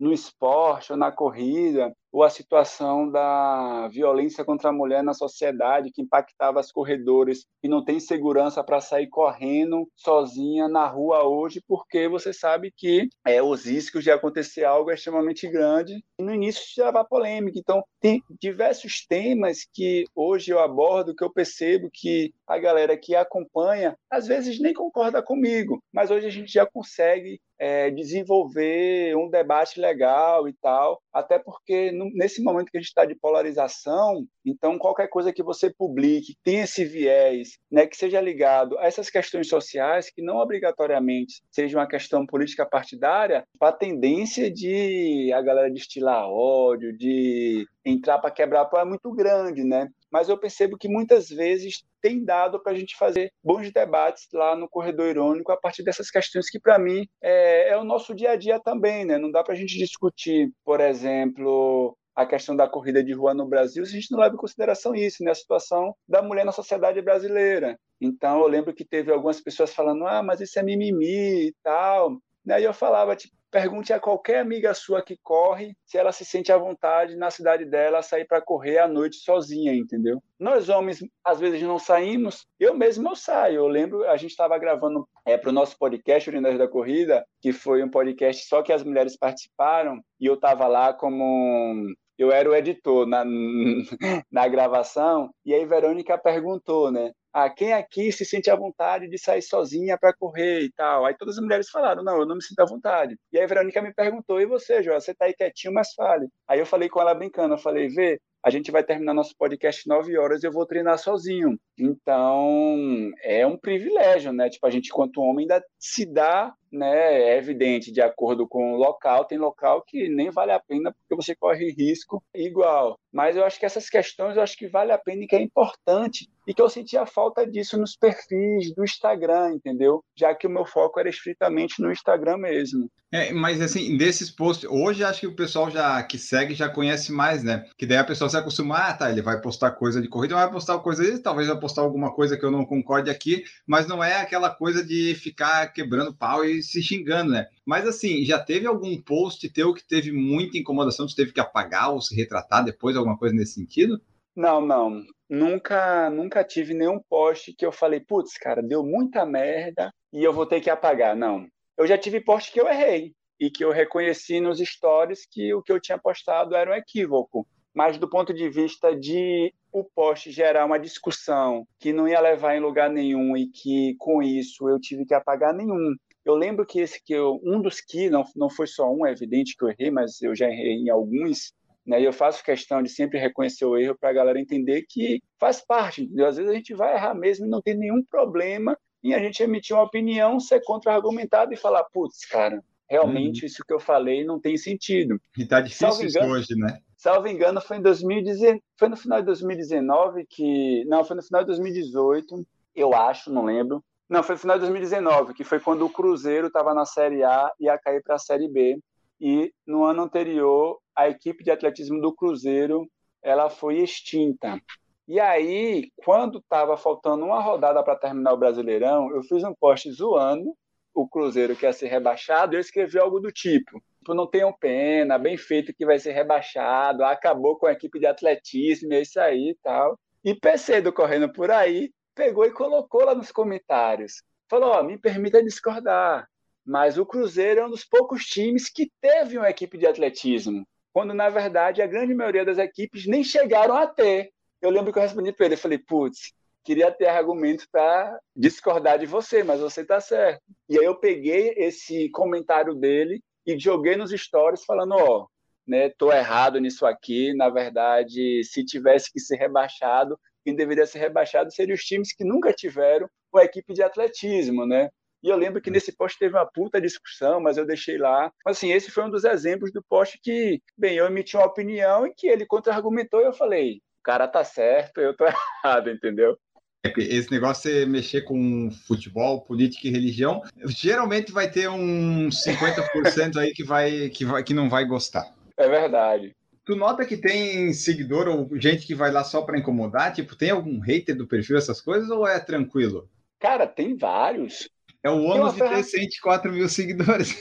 Speaker 2: no esporte ou na corrida, ou a situação da violência contra a mulher na sociedade que impactava as corredoras que não tem segurança para sair correndo sozinha na rua hoje, porque você sabe que é, os riscos de acontecer algo é extremamente grande e no início gerava polêmica. Então, tem diversos temas que hoje eu abordo que eu percebo que a galera que acompanha às vezes nem concorda comigo, mas hoje a gente já consegue é, desenvolver um debate legal e tal, até porque nesse momento que a gente está de polarização, então qualquer coisa que você publique tem esse viés, né, que seja ligado a essas questões sociais, que não obrigatoriamente seja uma questão política partidária, a tendência de a galera destilar ódio, de entrar para quebrar pau é muito grande, né? Mas eu percebo que muitas vezes tem dado para a gente fazer bons debates lá no Corredor Irônico a partir dessas questões que, para mim, é, é, o nosso dia a dia também, né? Não dá para a gente discutir, por exemplo, a questão da corrida de rua no Brasil se a gente não leva em consideração isso, né? A situação da mulher na sociedade brasileira. Então, eu lembro que teve algumas pessoas falando, ah, mas isso é mimimi e tal. Né? E eu falava, tipo, Pergunte a qualquer amiga sua que corre se ela se sente à vontade na cidade dela sair para correr à noite sozinha, entendeu? Nós homens às vezes não saímos, eu mesmo eu saio. Eu lembro, a gente estava gravando é, para o nosso podcast Urinários da Corrida, que foi um podcast só que as mulheres participaram, e eu estava lá como eu era o editor na, na gravação, e aí Verônica perguntou, né? Ah, quem aqui se sente à vontade de sair sozinha para correr e tal? Aí todas as mulheres falaram, não, eu não me sinto à vontade. E aí a Verônica me perguntou, e você, João, você tá aí quietinho, mas fale. Aí eu falei com ela brincando, eu falei, vê, a gente vai terminar nosso podcast 9 horas e eu vou treinar sozinho. Então, é um privilégio, né? Tipo, a gente, quanto homem, ainda se dá, né? É evidente, de acordo com o local, tem local que nem vale a pena porque você corre risco igual. Mas eu acho que essas questões, eu acho que vale a pena e que é importante e que eu sentia falta disso nos perfis do Instagram, entendeu? Já que o meu foco era estritamente no Instagram mesmo.
Speaker 1: É, mas assim, desses posts, hoje acho que o pessoal já que segue já conhece mais, né? Que daí a pessoa se acostuma, ah, tá, ele vai postar coisa de corrida, vai postar coisa, talvez vai postar alguma coisa que eu não concorde aqui, mas não é aquela coisa de ficar quebrando pau e se xingando, né? Mas assim, já teve algum post teu que teve muita incomodação, teve que apagar ou se retratar depois, alguma coisa nesse sentido?
Speaker 2: Não, não. Nunca, nunca tive nenhum post que eu falei, putz, cara, deu muita merda e eu vou ter que apagar. Não. Eu já tive post que eu errei e que eu reconheci nos stories que o que eu tinha postado era um equívoco. Mas do ponto de vista de o post gerar uma discussão que não ia levar em lugar nenhum e que com isso eu tive que apagar nenhum. Eu lembro que esse que eu, um dos que não, não foi só um, é evidente que eu errei, mas eu já errei em alguns. Né? E eu faço questão de sempre reconhecer o erro para a galera entender que faz parte. Entendeu? Às vezes a gente vai errar mesmo e não tem nenhum problema em a gente emitir uma opinião, ser contra-argumentado e falar, putz, cara, realmente uhum. isso que eu falei não tem sentido.
Speaker 1: E tá difícil isso hoje, né?
Speaker 2: Salvo engano, foi em 2019, foi no final de 2019 que, não, foi no final de 2018, eu acho, não lembro. Não, foi no final de 2019, que foi quando o Cruzeiro estava na Série A e ia cair para a Série B. E no ano anterior, a equipe de atletismo do Cruzeiro ela foi extinta. E aí, quando estava faltando uma rodada para terminar o Brasileirão, eu fiz um post zoando o Cruzeiro que ia ser rebaixado, eu escrevi algo do tipo: tipo, não tenham pena, bem feito que vai ser rebaixado, acabou com a equipe de atletismo, é isso aí e tal. E do Correndo por aí pegou e colocou lá nos comentários. Falou: me permita discordar, mas o Cruzeiro é um dos poucos times que teve uma equipe de atletismo, quando na verdade a grande maioria das equipes nem chegaram a ter eu lembro que eu respondi para ele, eu falei, putz, queria ter argumento para discordar de você, mas você está certo. E aí eu peguei esse comentário dele e joguei nos stories falando, ó, oh, né, tô errado nisso aqui, na verdade, se tivesse que ser rebaixado, quem deveria ser rebaixado seriam os times que nunca tiveram uma equipe de atletismo, né? E eu lembro que nesse post teve uma puta discussão, mas eu deixei lá. Assim, esse foi um dos exemplos do post que, bem, eu emiti uma opinião e que ele contra-argumentou e eu falei, cara tá certo, eu tô errado, entendeu?
Speaker 1: É esse negócio de mexer com futebol, política e religião, geralmente vai ter uns 50% aí que, vai, que, vai, que não vai gostar.
Speaker 2: É verdade.
Speaker 1: Tu nota que tem seguidor ou gente que vai lá só para incomodar? Tipo, tem algum hater do perfil, essas coisas, ou é tranquilo?
Speaker 2: Cara, tem vários.
Speaker 1: É o ônus de ter 104 mil seguidores.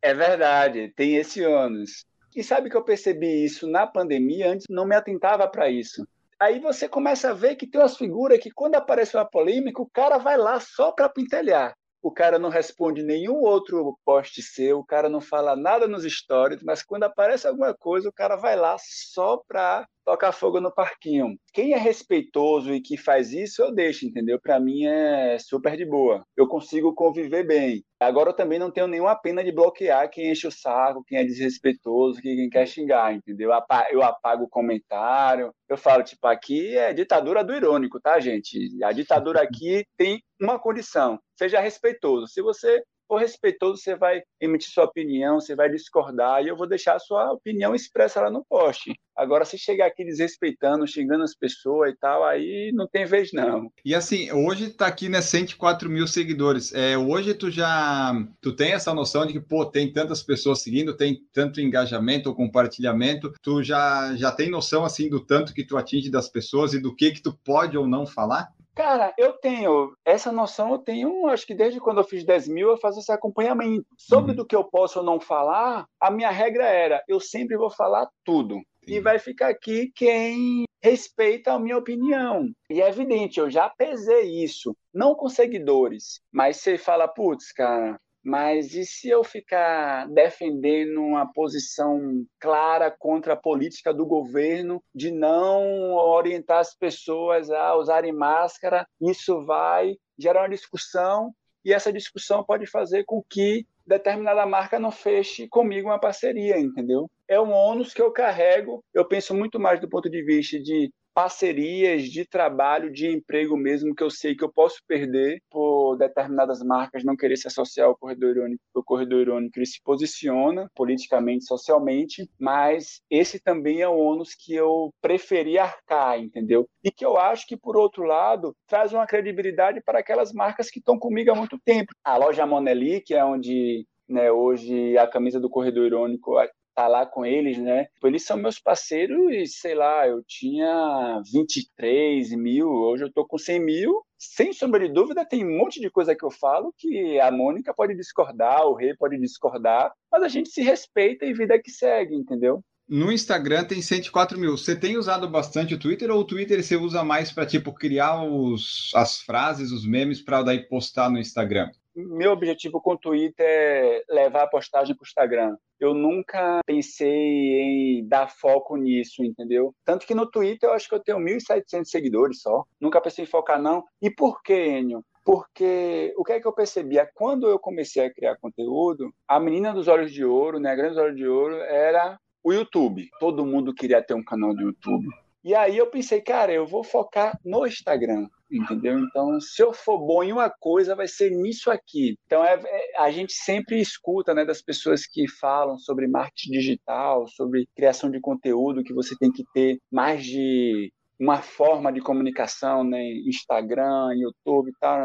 Speaker 2: é verdade, tem esse ônus. E sabe que eu percebi isso na pandemia, antes não me atentava para isso. Aí você começa a ver que tem umas figuras que, quando aparece uma polêmica, o cara vai lá só para pintelhar. O cara não responde nenhum outro post seu, o cara não fala nada nos stories, mas quando aparece alguma coisa, o cara vai lá só para tocar fogo no parquinho. Quem é respeitoso e que faz isso, eu deixo, entendeu? Para mim é super de boa. Eu consigo conviver bem. Agora eu também não tenho nenhuma pena de bloquear quem enche o saco, quem é desrespeitoso, quem quer xingar, entendeu? Eu apago o comentário. Eu falo, tipo, aqui é ditadura do irônico, tá, gente? A ditadura aqui tem uma condição: seja respeitoso. Se você for respeitoso, você vai emitir sua opinião, você vai discordar, e eu vou deixar a sua opinião expressa lá no post. Agora, se chegar aqui desrespeitando, xingando as pessoas e tal, aí não tem vez não.
Speaker 1: E assim, hoje tá aqui, né, 104 mil seguidores. É, hoje tu já, tu tem essa noção de que, pô, tem tantas pessoas seguindo, tem tanto engajamento ou compartilhamento, tu já, já tem noção, assim, do tanto que tu atinge das pessoas e do que que tu pode ou não falar?
Speaker 2: Cara, eu tenho essa noção, eu tenho, acho que desde quando eu fiz 10 mil, eu faço esse acompanhamento. Sobre uhum. do que eu posso ou não falar, a minha regra era, eu sempre vou falar tudo. E vai ficar aqui quem respeita a minha opinião. E é evidente, eu já pesei isso, não com seguidores, mas você fala, putz, cara, mas e se eu ficar defendendo uma posição clara contra a política do governo de não orientar as pessoas a usarem máscara? Isso vai gerar uma discussão e essa discussão pode fazer com que determinada marca não feche comigo uma parceria, entendeu? É um ônus que eu carrego. Eu penso muito mais do ponto de vista de parcerias de trabalho, de emprego mesmo, que eu sei que eu posso perder por determinadas marcas não querer se associar ao corredor irônico, o corredor irônico ele se posiciona politicamente, socialmente, mas esse também é um ônus que eu preferi arcar, entendeu? E que eu acho que, por outro lado, traz uma credibilidade para aquelas marcas que estão comigo há muito tempo. A loja Moneli, que é onde né, hoje a camisa do corredor irônico tá lá com eles, né? Tipo, eles são meus parceiros e, sei lá, eu tinha 23 mil, hoje eu tô com 100 mil. Sem sombra de dúvida, tem um monte de coisa que eu falo que a Mônica pode discordar, o Rei pode discordar, mas a gente se respeita e vida que segue, entendeu?
Speaker 1: No Instagram tem 104 mil. Você tem usado bastante o Twitter ou o Twitter você usa mais para tipo criar os, as frases, os memes para daí postar no Instagram?
Speaker 2: Meu objetivo com o Twitter é levar a postagem para o Instagram. Eu nunca pensei em dar foco nisso, entendeu? Tanto que no Twitter eu acho que eu tenho 1.700 seguidores só. Nunca pensei em focar, não. E por quê, Enio? Porque o que é que eu percebia? Quando eu comecei a criar conteúdo, a menina dos olhos de ouro, né, a grande olhos de ouro, era o YouTube. Todo mundo queria ter um canal de YouTube. E aí eu pensei, cara, eu vou focar no Instagram entendeu? Então, se eu for bom em uma coisa, vai ser nisso aqui. Então, é, é, a gente sempre escuta, né, das pessoas que falam sobre marketing digital, sobre criação de conteúdo, que você tem que ter mais de uma forma de comunicação, né, Instagram, YouTube tal,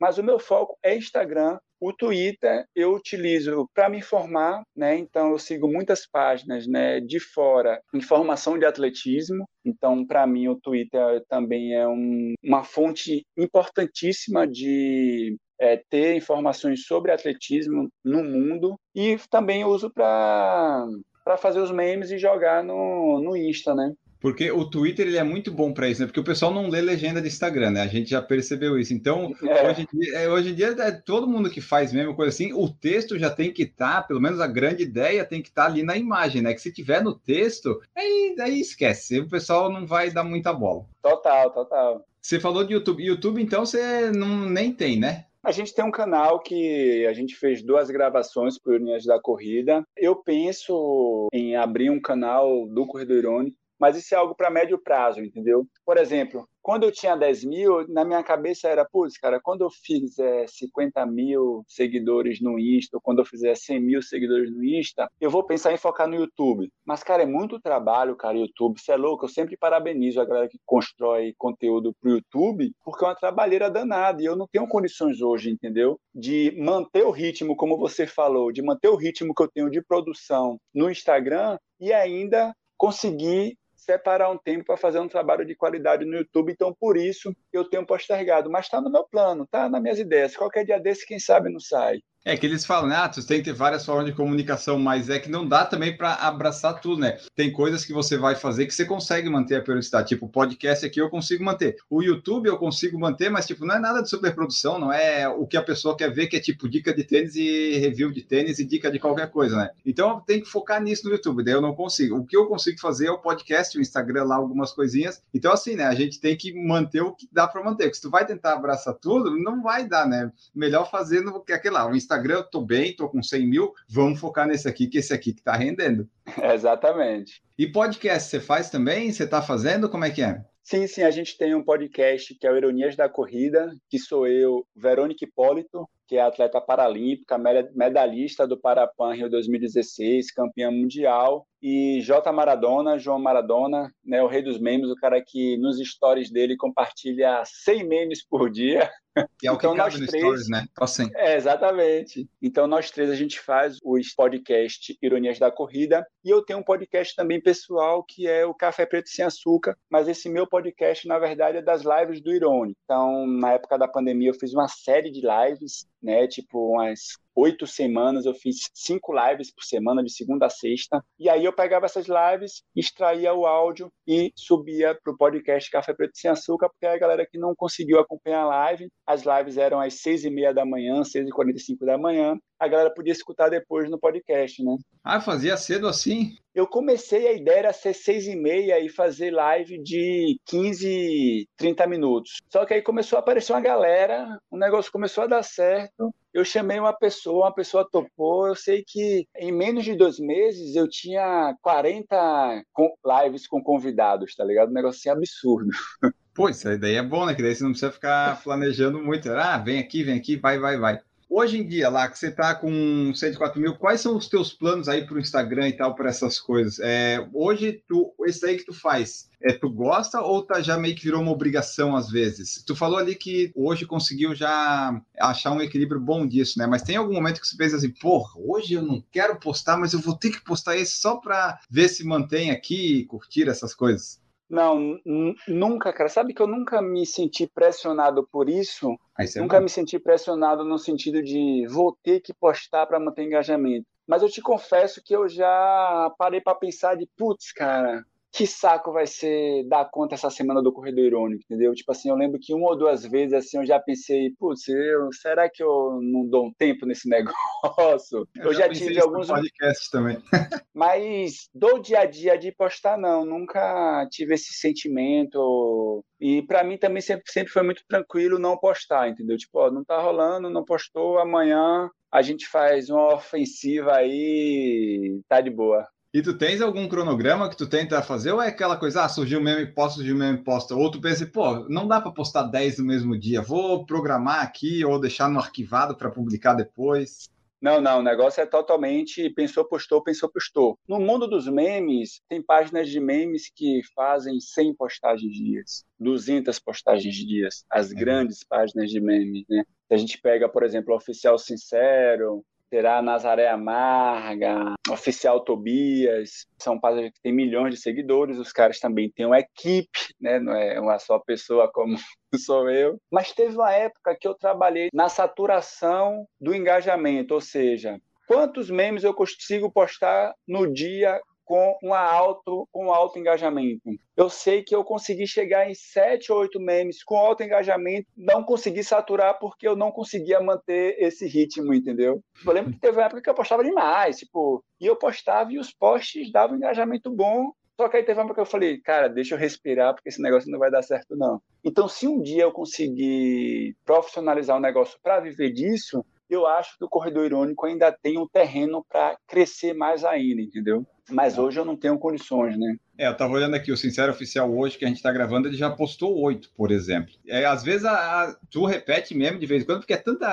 Speaker 2: mas o meu foco é Instagram o Twitter eu utilizo para me informar, né? Então eu sigo muitas páginas, né, de fora, informação de atletismo. Então para mim o Twitter também é um, uma fonte importantíssima de é, ter informações sobre atletismo no mundo e também uso para para fazer os memes e jogar no, no Insta, né?
Speaker 1: Porque o Twitter ele é muito bom para isso, né? Porque o pessoal não lê legenda de Instagram, né? A gente já percebeu isso. Então, é. hoje, em dia, é, hoje em dia, é todo mundo que faz mesmo coisa assim, o texto já tem que estar, tá, pelo menos a grande ideia tem que estar tá ali na imagem, né? Que se tiver no texto, aí, aí esquece. O pessoal não vai dar muita bola.
Speaker 2: Total, total.
Speaker 1: Você falou de YouTube. YouTube, então, você não, nem tem, né?
Speaker 2: A gente tem um canal que a gente fez duas gravações por Uniões da Corrida. Eu penso em abrir um canal do Corredor Irônico mas isso é algo para médio prazo, entendeu? Por exemplo, quando eu tinha 10 mil, na minha cabeça era, putz, cara, quando eu fizer 50 mil seguidores no Insta, ou quando eu fizer 100 mil seguidores no Insta, eu vou pensar em focar no YouTube. Mas, cara, é muito trabalho, cara, YouTube. Você é louco? Eu sempre parabenizo a galera que constrói conteúdo pro YouTube, porque é uma trabalheira danada. E eu não tenho condições hoje, entendeu? De manter o ritmo, como você falou, de manter o ritmo que eu tenho de produção no Instagram e ainda conseguir separar um tempo para fazer um trabalho de qualidade no YouTube. Então, por isso, eu tenho postergado. Mas está no meu plano, está nas minhas ideias. Qualquer dia desse, quem sabe, não sai.
Speaker 1: É que eles falam, né? Ah, tu tem que ter várias formas de comunicação, mas é que não dá também para abraçar tudo, né? Tem coisas que você vai fazer que você consegue manter a periodicidade. Tipo, o podcast aqui eu consigo manter. O YouTube eu consigo manter, mas, tipo, não é nada de superprodução, não é o que a pessoa quer ver, que é tipo dica de tênis e review de tênis e dica de qualquer coisa, né? Então tenho que focar nisso no YouTube, daí eu não consigo. O que eu consigo fazer é o podcast, o Instagram lá, algumas coisinhas. Então, assim, né? A gente tem que manter o que dá para manter. Porque se tu vai tentar abraçar tudo, não vai dar, né? Melhor fazendo o que aquele lá, o Instagram Instagram, eu tô bem, tô com 100 mil, vamos focar nesse aqui, que esse aqui que tá rendendo.
Speaker 2: Exatamente.
Speaker 1: E podcast você faz também? Você tá fazendo? Como é que é?
Speaker 2: Sim, sim, a gente tem um podcast que é o Ironias da Corrida, que sou eu, Verônica Hipólito, que é atleta paralímpica, medalhista do Parapan Rio 2016, campeã mundial, e J Maradona, João Maradona, né, o rei dos memes, o cara que nos stories dele compartilha 100 memes por dia.
Speaker 1: Que é o então, que nós três, stories, né?
Speaker 2: Assim. É, exatamente. Então nós três a gente faz o podcast Ironias da Corrida e eu tenho um podcast também pessoal que é o Café Preto Sem Açúcar, mas esse meu podcast na verdade é das lives do Irônico. Então, na época da pandemia eu fiz uma série de lives, né, tipo umas oito semanas, eu fiz cinco lives por semana, de segunda a sexta. E aí eu pegava essas lives, extraía o áudio e subia para o podcast Café Preto Sem Açúcar, porque a galera que não conseguiu acompanhar a live, as lives eram às seis e meia da manhã, seis e quarenta e cinco da manhã, a galera podia escutar depois no podcast, né?
Speaker 1: Ah, fazia cedo assim?
Speaker 2: Eu comecei, a ideia era ser seis e meia e fazer live de 15, 30 minutos. Só que aí começou a aparecer uma galera, o negócio começou a dar certo, eu chamei uma pessoa, uma pessoa topou. Eu sei que em menos de dois meses eu tinha 40 lives com convidados, tá ligado? Um negócio assim absurdo.
Speaker 1: Pô, isso aí daí é bom, né? Que daí você não precisa ficar planejando muito. Ah, vem aqui, vem aqui, vai, vai, vai. Hoje em dia, lá que você está com 104 mil, quais são os teus planos aí para o Instagram e tal, para essas coisas? É, hoje, tu, esse aí que tu faz, é, tu gosta ou tá, já meio que virou uma obrigação às vezes? Tu falou ali que hoje conseguiu já achar um equilíbrio bom disso, né? Mas tem algum momento que você pensa assim, porra, hoje eu não quero postar, mas eu vou ter que postar esse só para ver se mantém aqui e curtir essas coisas?
Speaker 2: Não, nunca, cara. Sabe que eu nunca me senti pressionado por isso.
Speaker 1: É
Speaker 2: nunca me senti pressionado no sentido de vou ter que postar para manter engajamento. Mas eu te confesso que eu já parei para pensar de, putz, cara, que saco vai ser dar conta essa semana do corredor irônico, entendeu? Tipo assim, eu lembro que uma ou duas vezes assim eu já pensei, putz, eu, será que eu não dou um tempo nesse negócio?
Speaker 1: Eu, eu já, já tive alguns podcasts também.
Speaker 2: Mas do dia a dia de postar não, nunca tive esse sentimento. E para mim também sempre, sempre foi muito tranquilo não postar, entendeu? Tipo, ó, não tá rolando, não postou, amanhã a gente faz uma ofensiva aí, tá de boa.
Speaker 1: E tu tens algum cronograma que tu tenta fazer ou é aquela coisa, ah, surgiu meme, posta, surgiu meme, posta? Ou tu pensa, pô, não dá para postar 10 no mesmo dia, vou programar aqui ou deixar no arquivado para publicar depois?
Speaker 2: Não, não, o negócio é totalmente pensou, postou, pensou, postou. No mundo dos memes, tem páginas de memes que fazem 100 postagens dias, 200 postagens dias, as é. grandes páginas de memes, né? Se a gente pega, por exemplo, o Oficial Sincero, terá Nazaré Amarga, Oficial Tobias, são páginas que têm milhões de seguidores, os caras também têm uma equipe, né? não é uma só pessoa como sou eu. Mas teve uma época que eu trabalhei na saturação do engajamento, ou seja, quantos memes eu consigo postar no dia com, uma alto, com um alto engajamento. Eu sei que eu consegui chegar em sete ou oito memes com alto engajamento, não consegui saturar porque eu não conseguia manter esse ritmo, entendeu? Eu lembro que teve uma época que eu postava demais, tipo, e eu postava e os posts davam engajamento bom, só que aí teve uma época que eu falei, cara, deixa eu respirar, porque esse negócio não vai dar certo, não. Então, se um dia eu conseguir profissionalizar o negócio para viver disso, eu acho que o corredor irônico ainda tem um terreno para crescer mais ainda, entendeu? Mas hoje eu não tenho condições, né?
Speaker 1: É, eu estava olhando aqui, o Sincero Oficial hoje, que a gente está gravando, ele já postou oito, por exemplo. É, às vezes a, a, tu repete mesmo de vez em quando, porque é tanta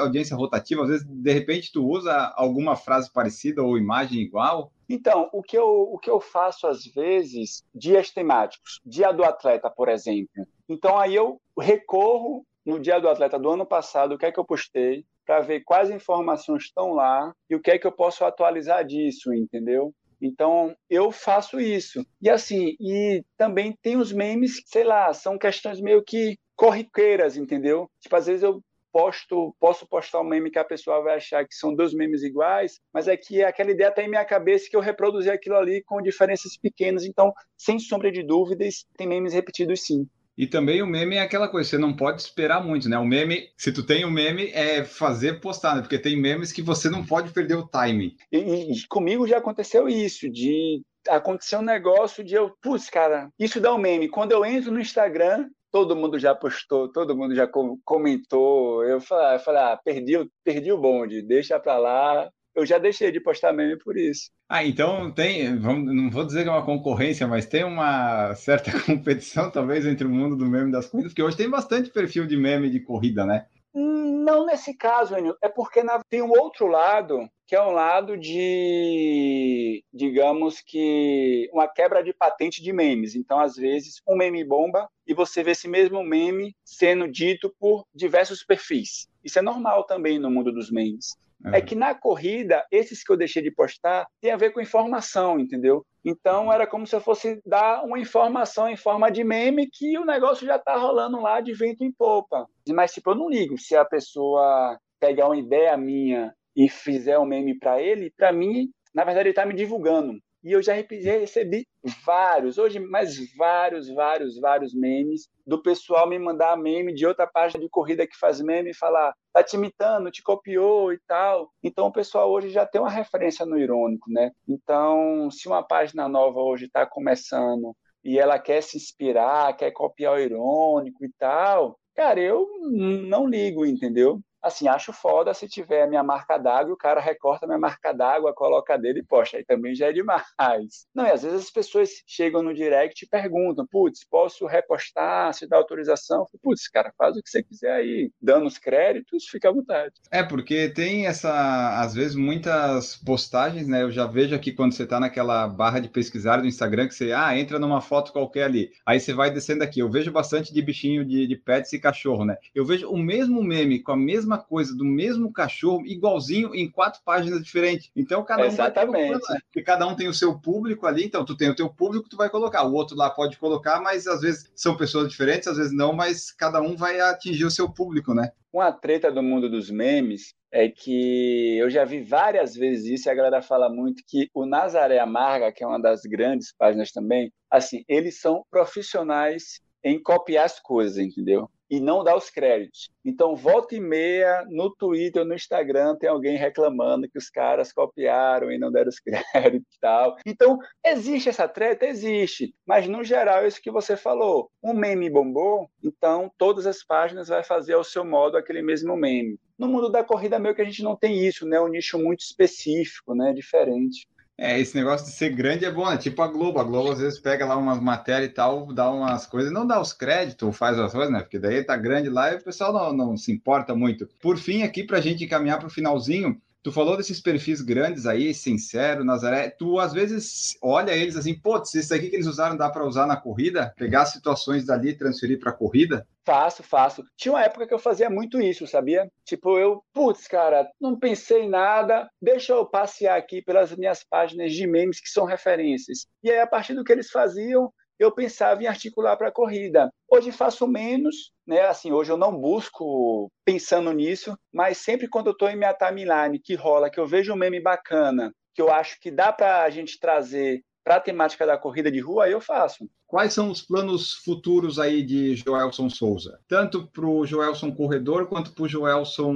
Speaker 1: audiência rotativa, às vezes, de repente, tu usa alguma frase parecida ou imagem igual.
Speaker 2: Então, o que eu, o que eu faço às vezes, dias temáticos, dia do atleta, por exemplo. Então, aí eu recorro no dia do atleta do ano passado, o que é que eu postei, para ver quais informações estão lá e o que é que eu posso atualizar disso, entendeu? Então, eu faço isso. E assim, e também tem os memes, sei lá, são questões meio que corriqueiras, entendeu? Tipo, às vezes eu posto, posso postar um meme que a pessoa vai achar que são dois memes iguais, mas é que aquela ideia está em minha cabeça que eu reproduzi aquilo ali com diferenças pequenas. Então, sem sombra de dúvidas, tem memes repetidos sim.
Speaker 1: E também o meme é aquela coisa, você não pode esperar muito, né? O meme, se tu tem um meme, é fazer postar, né? Porque tem memes que você não pode perder o timing.
Speaker 2: E, e comigo já aconteceu isso, de acontecer um negócio de eu, putz, cara, isso dá um meme. Quando eu entro no Instagram, todo mundo já postou, todo mundo já comentou. Eu falei, eu falei ah, perdi, perdi o bonde, deixa pra lá, eu já deixei de postar meme por isso.
Speaker 1: Ah, então tem, vamos, não vou dizer que é uma concorrência, mas tem uma certa competição, talvez, entre o mundo do meme das corridas, porque hoje tem bastante perfil de meme de corrida, né?
Speaker 2: Não nesse caso, Enio. É porque na, tem um outro lado, que é um lado de, digamos que, uma quebra de patente de memes. Então, às vezes, um meme bomba e você vê esse mesmo meme sendo dito por diversos perfis. Isso é normal também no mundo dos memes. É. é que na corrida, esses que eu deixei de postar, tem a ver com informação, entendeu? Então era como se eu fosse dar uma informação em forma de meme que o negócio já está rolando lá de vento em popa. Mas tipo, eu não ligo se a pessoa pegar uma ideia minha e fizer um meme para ele, para mim, na verdade ele está me divulgando. E eu já recebi vários, hoje mais vários, vários, vários memes do pessoal me mandar meme de outra página de corrida que faz meme e falar, tá te imitando, te copiou e tal. Então o pessoal hoje já tem uma referência no irônico, né? Então, se uma página nova hoje está começando e ela quer se inspirar, quer copiar o irônico e tal, cara, eu não ligo, entendeu? Assim, acho foda se tiver minha marca d'água o cara recorta minha marca d'água, coloca dele e poxa, aí também já é demais. Não, e às vezes as pessoas chegam no direct e perguntam, putz, posso repostar, se dá autorização? Putz, cara, faz o que você quiser aí, dando os créditos, fica à vontade.
Speaker 1: É, porque tem essa, às vezes, muitas postagens, né? Eu já vejo aqui quando você tá naquela barra de pesquisar do Instagram, que você, ah, entra numa foto qualquer ali. Aí você vai descendo aqui. Eu vejo bastante de bichinho de, de pets e cachorro, né? Eu vejo o mesmo meme com a mesma mesma coisa do mesmo cachorro, igualzinho em quatro páginas diferentes. Então cada um
Speaker 2: Exatamente. vai
Speaker 1: né? porque cada um tem o seu público ali, então tu tem o teu público, tu vai colocar, o outro lá pode colocar, mas às vezes são pessoas diferentes, às vezes não, mas cada um vai atingir o seu público, né?
Speaker 2: Uma treta do mundo dos memes é que eu já vi várias vezes isso e a galera fala muito que o Nazaré Amarga, que é uma das grandes páginas também, assim, eles são profissionais em copiar as coisas, entendeu? E não dá os créditos. Então, volta e meia, no Twitter, no Instagram, tem alguém reclamando que os caras copiaram e não deram os créditos e tal. Então, existe essa treta? Existe. Mas, no geral, é isso que você falou. Um meme bombou, então todas as páginas vai fazer ao seu modo aquele mesmo meme. No mundo da corrida, meio que a gente não tem isso, né? Um nicho muito específico, né? Diferente.
Speaker 1: É, esse negócio de ser grande é bom, né? Tipo a Globo. A Globo às vezes pega lá umas matérias e tal, dá umas coisas, não dá os créditos, faz as coisas, né? Porque daí tá grande lá e o pessoal não, não se importa muito. Por fim, aqui pra gente encaminhar pro finalzinho, Tu falou desses perfis grandes aí, Sincero, Nazaré. Tu às vezes olha eles assim, pô, isso aqui que eles usaram dá para usar na corrida? Pegar situações dali e transferir para corrida?
Speaker 2: Faço, faço. Tinha uma época que eu fazia muito isso, sabia? Tipo, eu, putz, cara, não pensei em nada, deixa eu passear aqui pelas minhas páginas de memes que são referências. E aí, a partir do que eles faziam, eu pensava em articular para a corrida. Hoje faço menos, né? Assim, hoje eu não busco pensando nisso, mas sempre quando eu estou em minha timeline que rola, que eu vejo um meme bacana, que eu acho que dá para a gente trazer para a temática da corrida de rua, aí eu faço.
Speaker 1: Quais são os planos futuros aí de Joelson Souza? Tanto para o Joelson Corredor quanto para o Joelson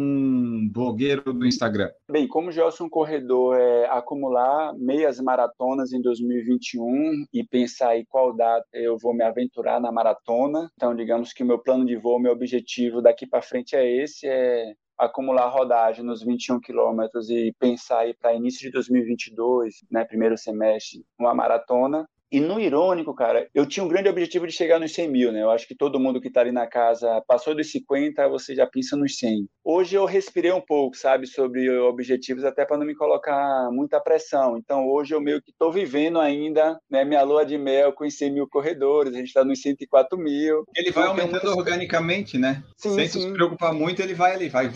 Speaker 1: blogueiro do Instagram?
Speaker 2: Bem, como Joelson Corredor é acumular meias maratonas em 2021 e pensar em qual data eu vou me aventurar na maratona. Então, digamos que o meu plano de voo, meu objetivo daqui para frente é esse, é acumular rodagem nos 21 quilômetros e pensar aí para início de 2022, né, primeiro semestre, uma maratona e no irônico, cara, eu tinha um grande objetivo de chegar nos 100 mil, né? Eu acho que todo mundo que tá ali na casa passou dos 50, você já pensa nos 100. Hoje eu respirei um pouco, sabe, sobre objetivos, até para não me colocar muita pressão. Então hoje eu meio que tô vivendo ainda, né, minha lua de mel com os 100 mil corredores, a gente tá nos 104 mil.
Speaker 1: Ele vai então, aumentando organicamente, né? Sim, Sem sim. se preocupar muito, ele vai ali, vai,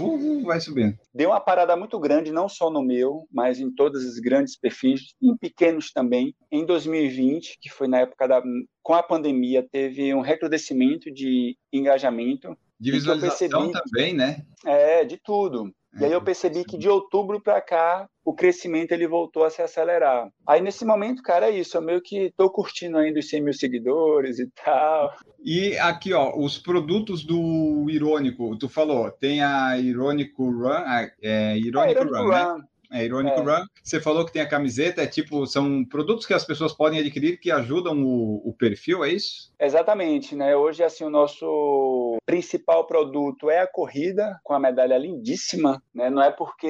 Speaker 1: vai subindo.
Speaker 2: Deu uma parada muito grande, não só no meu, mas em todos os grandes perfis, em pequenos também. Em 2020, 2020, que foi na época da. Com a pandemia, teve um recrudescimento de engajamento.
Speaker 1: De visualização percebi, também, né?
Speaker 2: É, de tudo. E aí eu é, percebi que de outubro para cá o crescimento ele voltou a se acelerar. Aí nesse momento, cara, é isso. Eu meio que tô curtindo ainda os 100 mil seguidores e tal.
Speaker 1: E aqui, ó, os produtos do Irônico, tu falou, tem a Irônico Run, a, é, Irônico, Run, Run, né? É Irônico
Speaker 2: É.
Speaker 1: Run. Você falou que tem a camiseta, é tipo, são produtos que as pessoas podem adquirir que ajudam o, o perfil, é isso?
Speaker 2: Exatamente, né? Hoje, assim, o nosso principal produto é a corrida, com a medalha lindíssima, né? Não é porque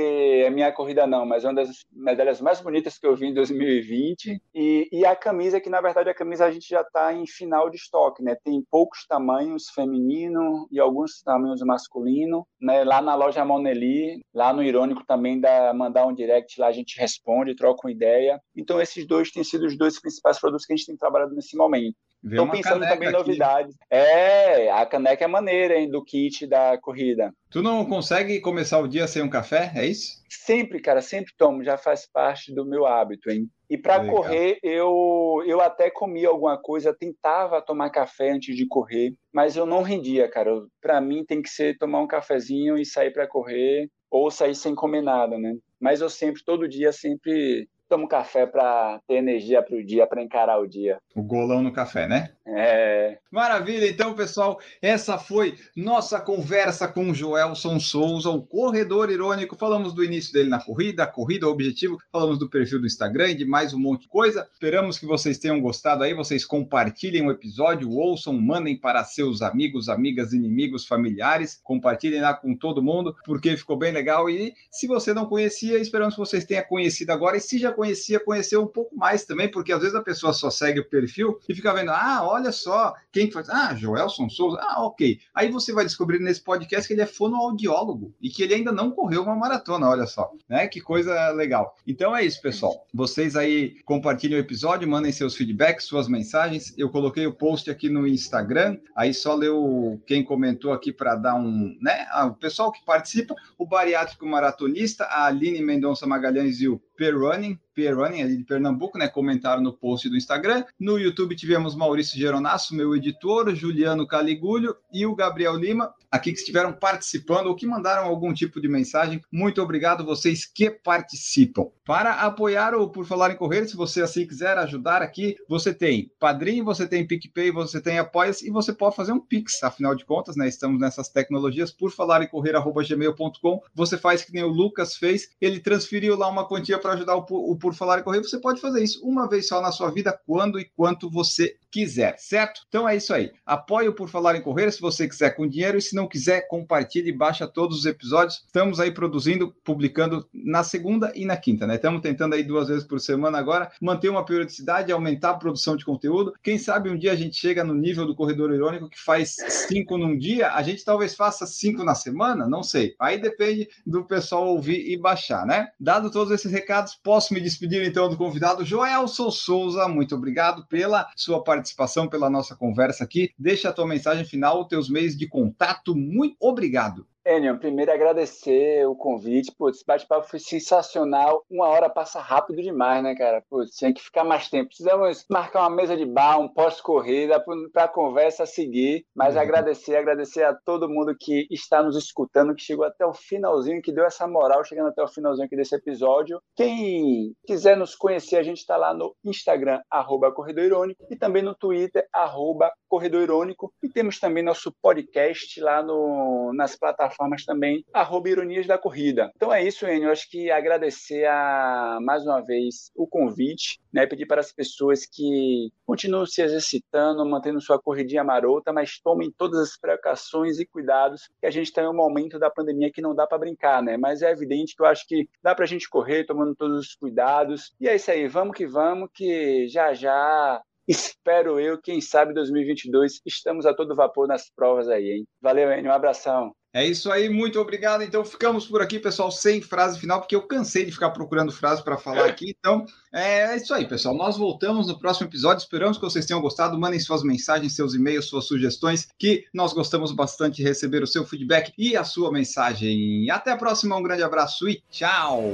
Speaker 2: é minha corrida, não, mas é uma das medalhas mais bonitas que eu vi em 2020. E, e a camisa, que na verdade a camisa a gente já está em final de estoque, né? Tem poucos tamanhos feminino e alguns tamanhos masculino, né? Lá na loja Moneli, lá no Irônico também dá mandar um direct, lá a gente responde, troca uma ideia. Então esses dois têm sido os dois principais produtos que a gente tem trabalhado nesse momento. Estão
Speaker 1: uma
Speaker 2: pensando também em novidades. É, a caneca é maneira, hein, do kit da corrida.
Speaker 1: Tu não consegue começar o dia sem um café, é isso?
Speaker 2: Sempre, cara, sempre tomo, já faz parte do meu hábito, hein? E para correr, eu, eu até comia alguma coisa, tentava tomar café antes de correr, mas eu não rendia, cara. Para mim tem que ser tomar um cafezinho e sair para correr, ou sair sem comer nada, né? Mas eu sempre, todo dia, sempre tomo café para ter energia para o dia, para encarar o dia.
Speaker 1: O golão no café, né?
Speaker 2: É,
Speaker 1: Maravilha, então, pessoal, essa foi nossa conversa com o Joelson Souza, o corredor irônico. Falamos do início dele na corrida, a corrida, o objetivo, falamos do perfil do Instagram e de mais um monte de coisa. Esperamos que vocês tenham gostado aí, vocês compartilhem o episódio, ouçam, mandem para seus amigos, amigas, inimigos, familiares, compartilhem lá com todo mundo, porque ficou bem legal. E se você não conhecia, esperamos que vocês tenham conhecido agora. E se já conhecia, conheceu um pouco mais também, porque às vezes a pessoa só segue o perfil e fica vendo, ah, olha só, quem que faz? Ah, Joelson Souza. Ah, ok. Aí você vai descobrir nesse podcast que ele é fonoaudiólogo e que ele ainda não correu uma maratona, olha só, né? Que coisa legal. Então é isso, pessoal. Vocês aí compartilhem o episódio, mandem seus feedbacks, suas mensagens. Eu coloquei o post aqui no Instagram, aí só leu quem comentou aqui para dar um, né? Ah, o pessoal que participa, o bariátrico maratonista, a Aline Mendonça Magalhães e o Perrunning, Perrunning ali de Pernambuco, né? Comentaram no post do Instagram. No YouTube tivemos Maurício Geronasso, meu editor, Juliano Caligulho e o Gabriel Lima, aqui que estiveram participando ou que mandaram algum tipo de mensagem. Muito obrigado vocês que participam. Para apoiar o Por Falar em Correr, se você assim quiser ajudar aqui, você tem Padrim, você tem PicPay, você tem Apoias e você pode fazer um Pix, afinal de contas, né? Estamos nessas tecnologias, por falar em correr, arroba gmail.com. Você faz que nem o Lucas fez, ele transferiu lá uma quantia para ajudar o, Por- o Por Falar em Correr. Você pode fazer isso uma vez só na sua vida, quando e quanto você quiser, certo? Então é isso aí. Apoie o Por Falar em Correr se você quiser com dinheiro e se não quiser, compartilhe e baixa todos os episódios. Estamos aí produzindo, publicando na segunda e na quinta, né? Estamos tentando aí duas vezes por semana agora, manter uma periodicidade, aumentar a produção de conteúdo. Quem sabe um dia a gente chega no nível do Corredor Irônico que faz cinco num dia, a gente talvez faça cinco na semana, não sei. Aí depende do pessoal ouvir e baixar, né? Dado todos esses recados, posso me despedir então do convidado Joelson Souza. Muito obrigado pela sua participação, pela nossa conversa aqui. Deixa a tua mensagem final, teus meios de contato. Muito obrigado.
Speaker 2: Enio, primeiro agradecer o convite. Putz, esse bate-papo foi sensacional. Uma hora passa rápido demais, né, cara? Putz, tinha que ficar mais tempo. Precisamos marcar uma mesa de bar, um pós-corrida, para a conversa seguir. Mas
Speaker 1: Uhum.
Speaker 2: agradecer, agradecer a todo mundo que está nos escutando, que chegou até o finalzinho, que deu essa moral, chegando até o finalzinho aqui desse episódio. Quem quiser nos conhecer, a gente está lá no Instagram, arroba Corredor Irônico, e também no Twitter, arroba Corredor Irônico. E temos também nosso podcast lá no, nas plataformas também, arroba Ironias da Corrida. Então é isso, Enio. Eu acho que agradecer a, mais uma vez o convite, né? Pedir para as pessoas que continuem se exercitando, mantendo sua corridinha marota, mas tomem todas as precauções e cuidados, que a gente está em um momento da pandemia que não dá para brincar, né? Mas é evidente que eu acho que dá para a gente correr tomando todos os cuidados. E é isso aí, vamos que vamos, que já já Espero eu, quem sabe 2022, estamos a todo vapor nas provas aí, hein? Valeu, Enio, um abração.
Speaker 1: É isso aí, muito obrigado. Então ficamos por aqui, pessoal, sem frase final, porque eu cansei de ficar procurando frase para falar aqui. Então é isso aí, pessoal. Nós voltamos no próximo episódio. Esperamos que vocês tenham gostado. Mandem suas mensagens, seus e-mails, suas sugestões, que nós gostamos bastante de receber o seu feedback e a sua mensagem. Até a próxima, um grande abraço e tchau!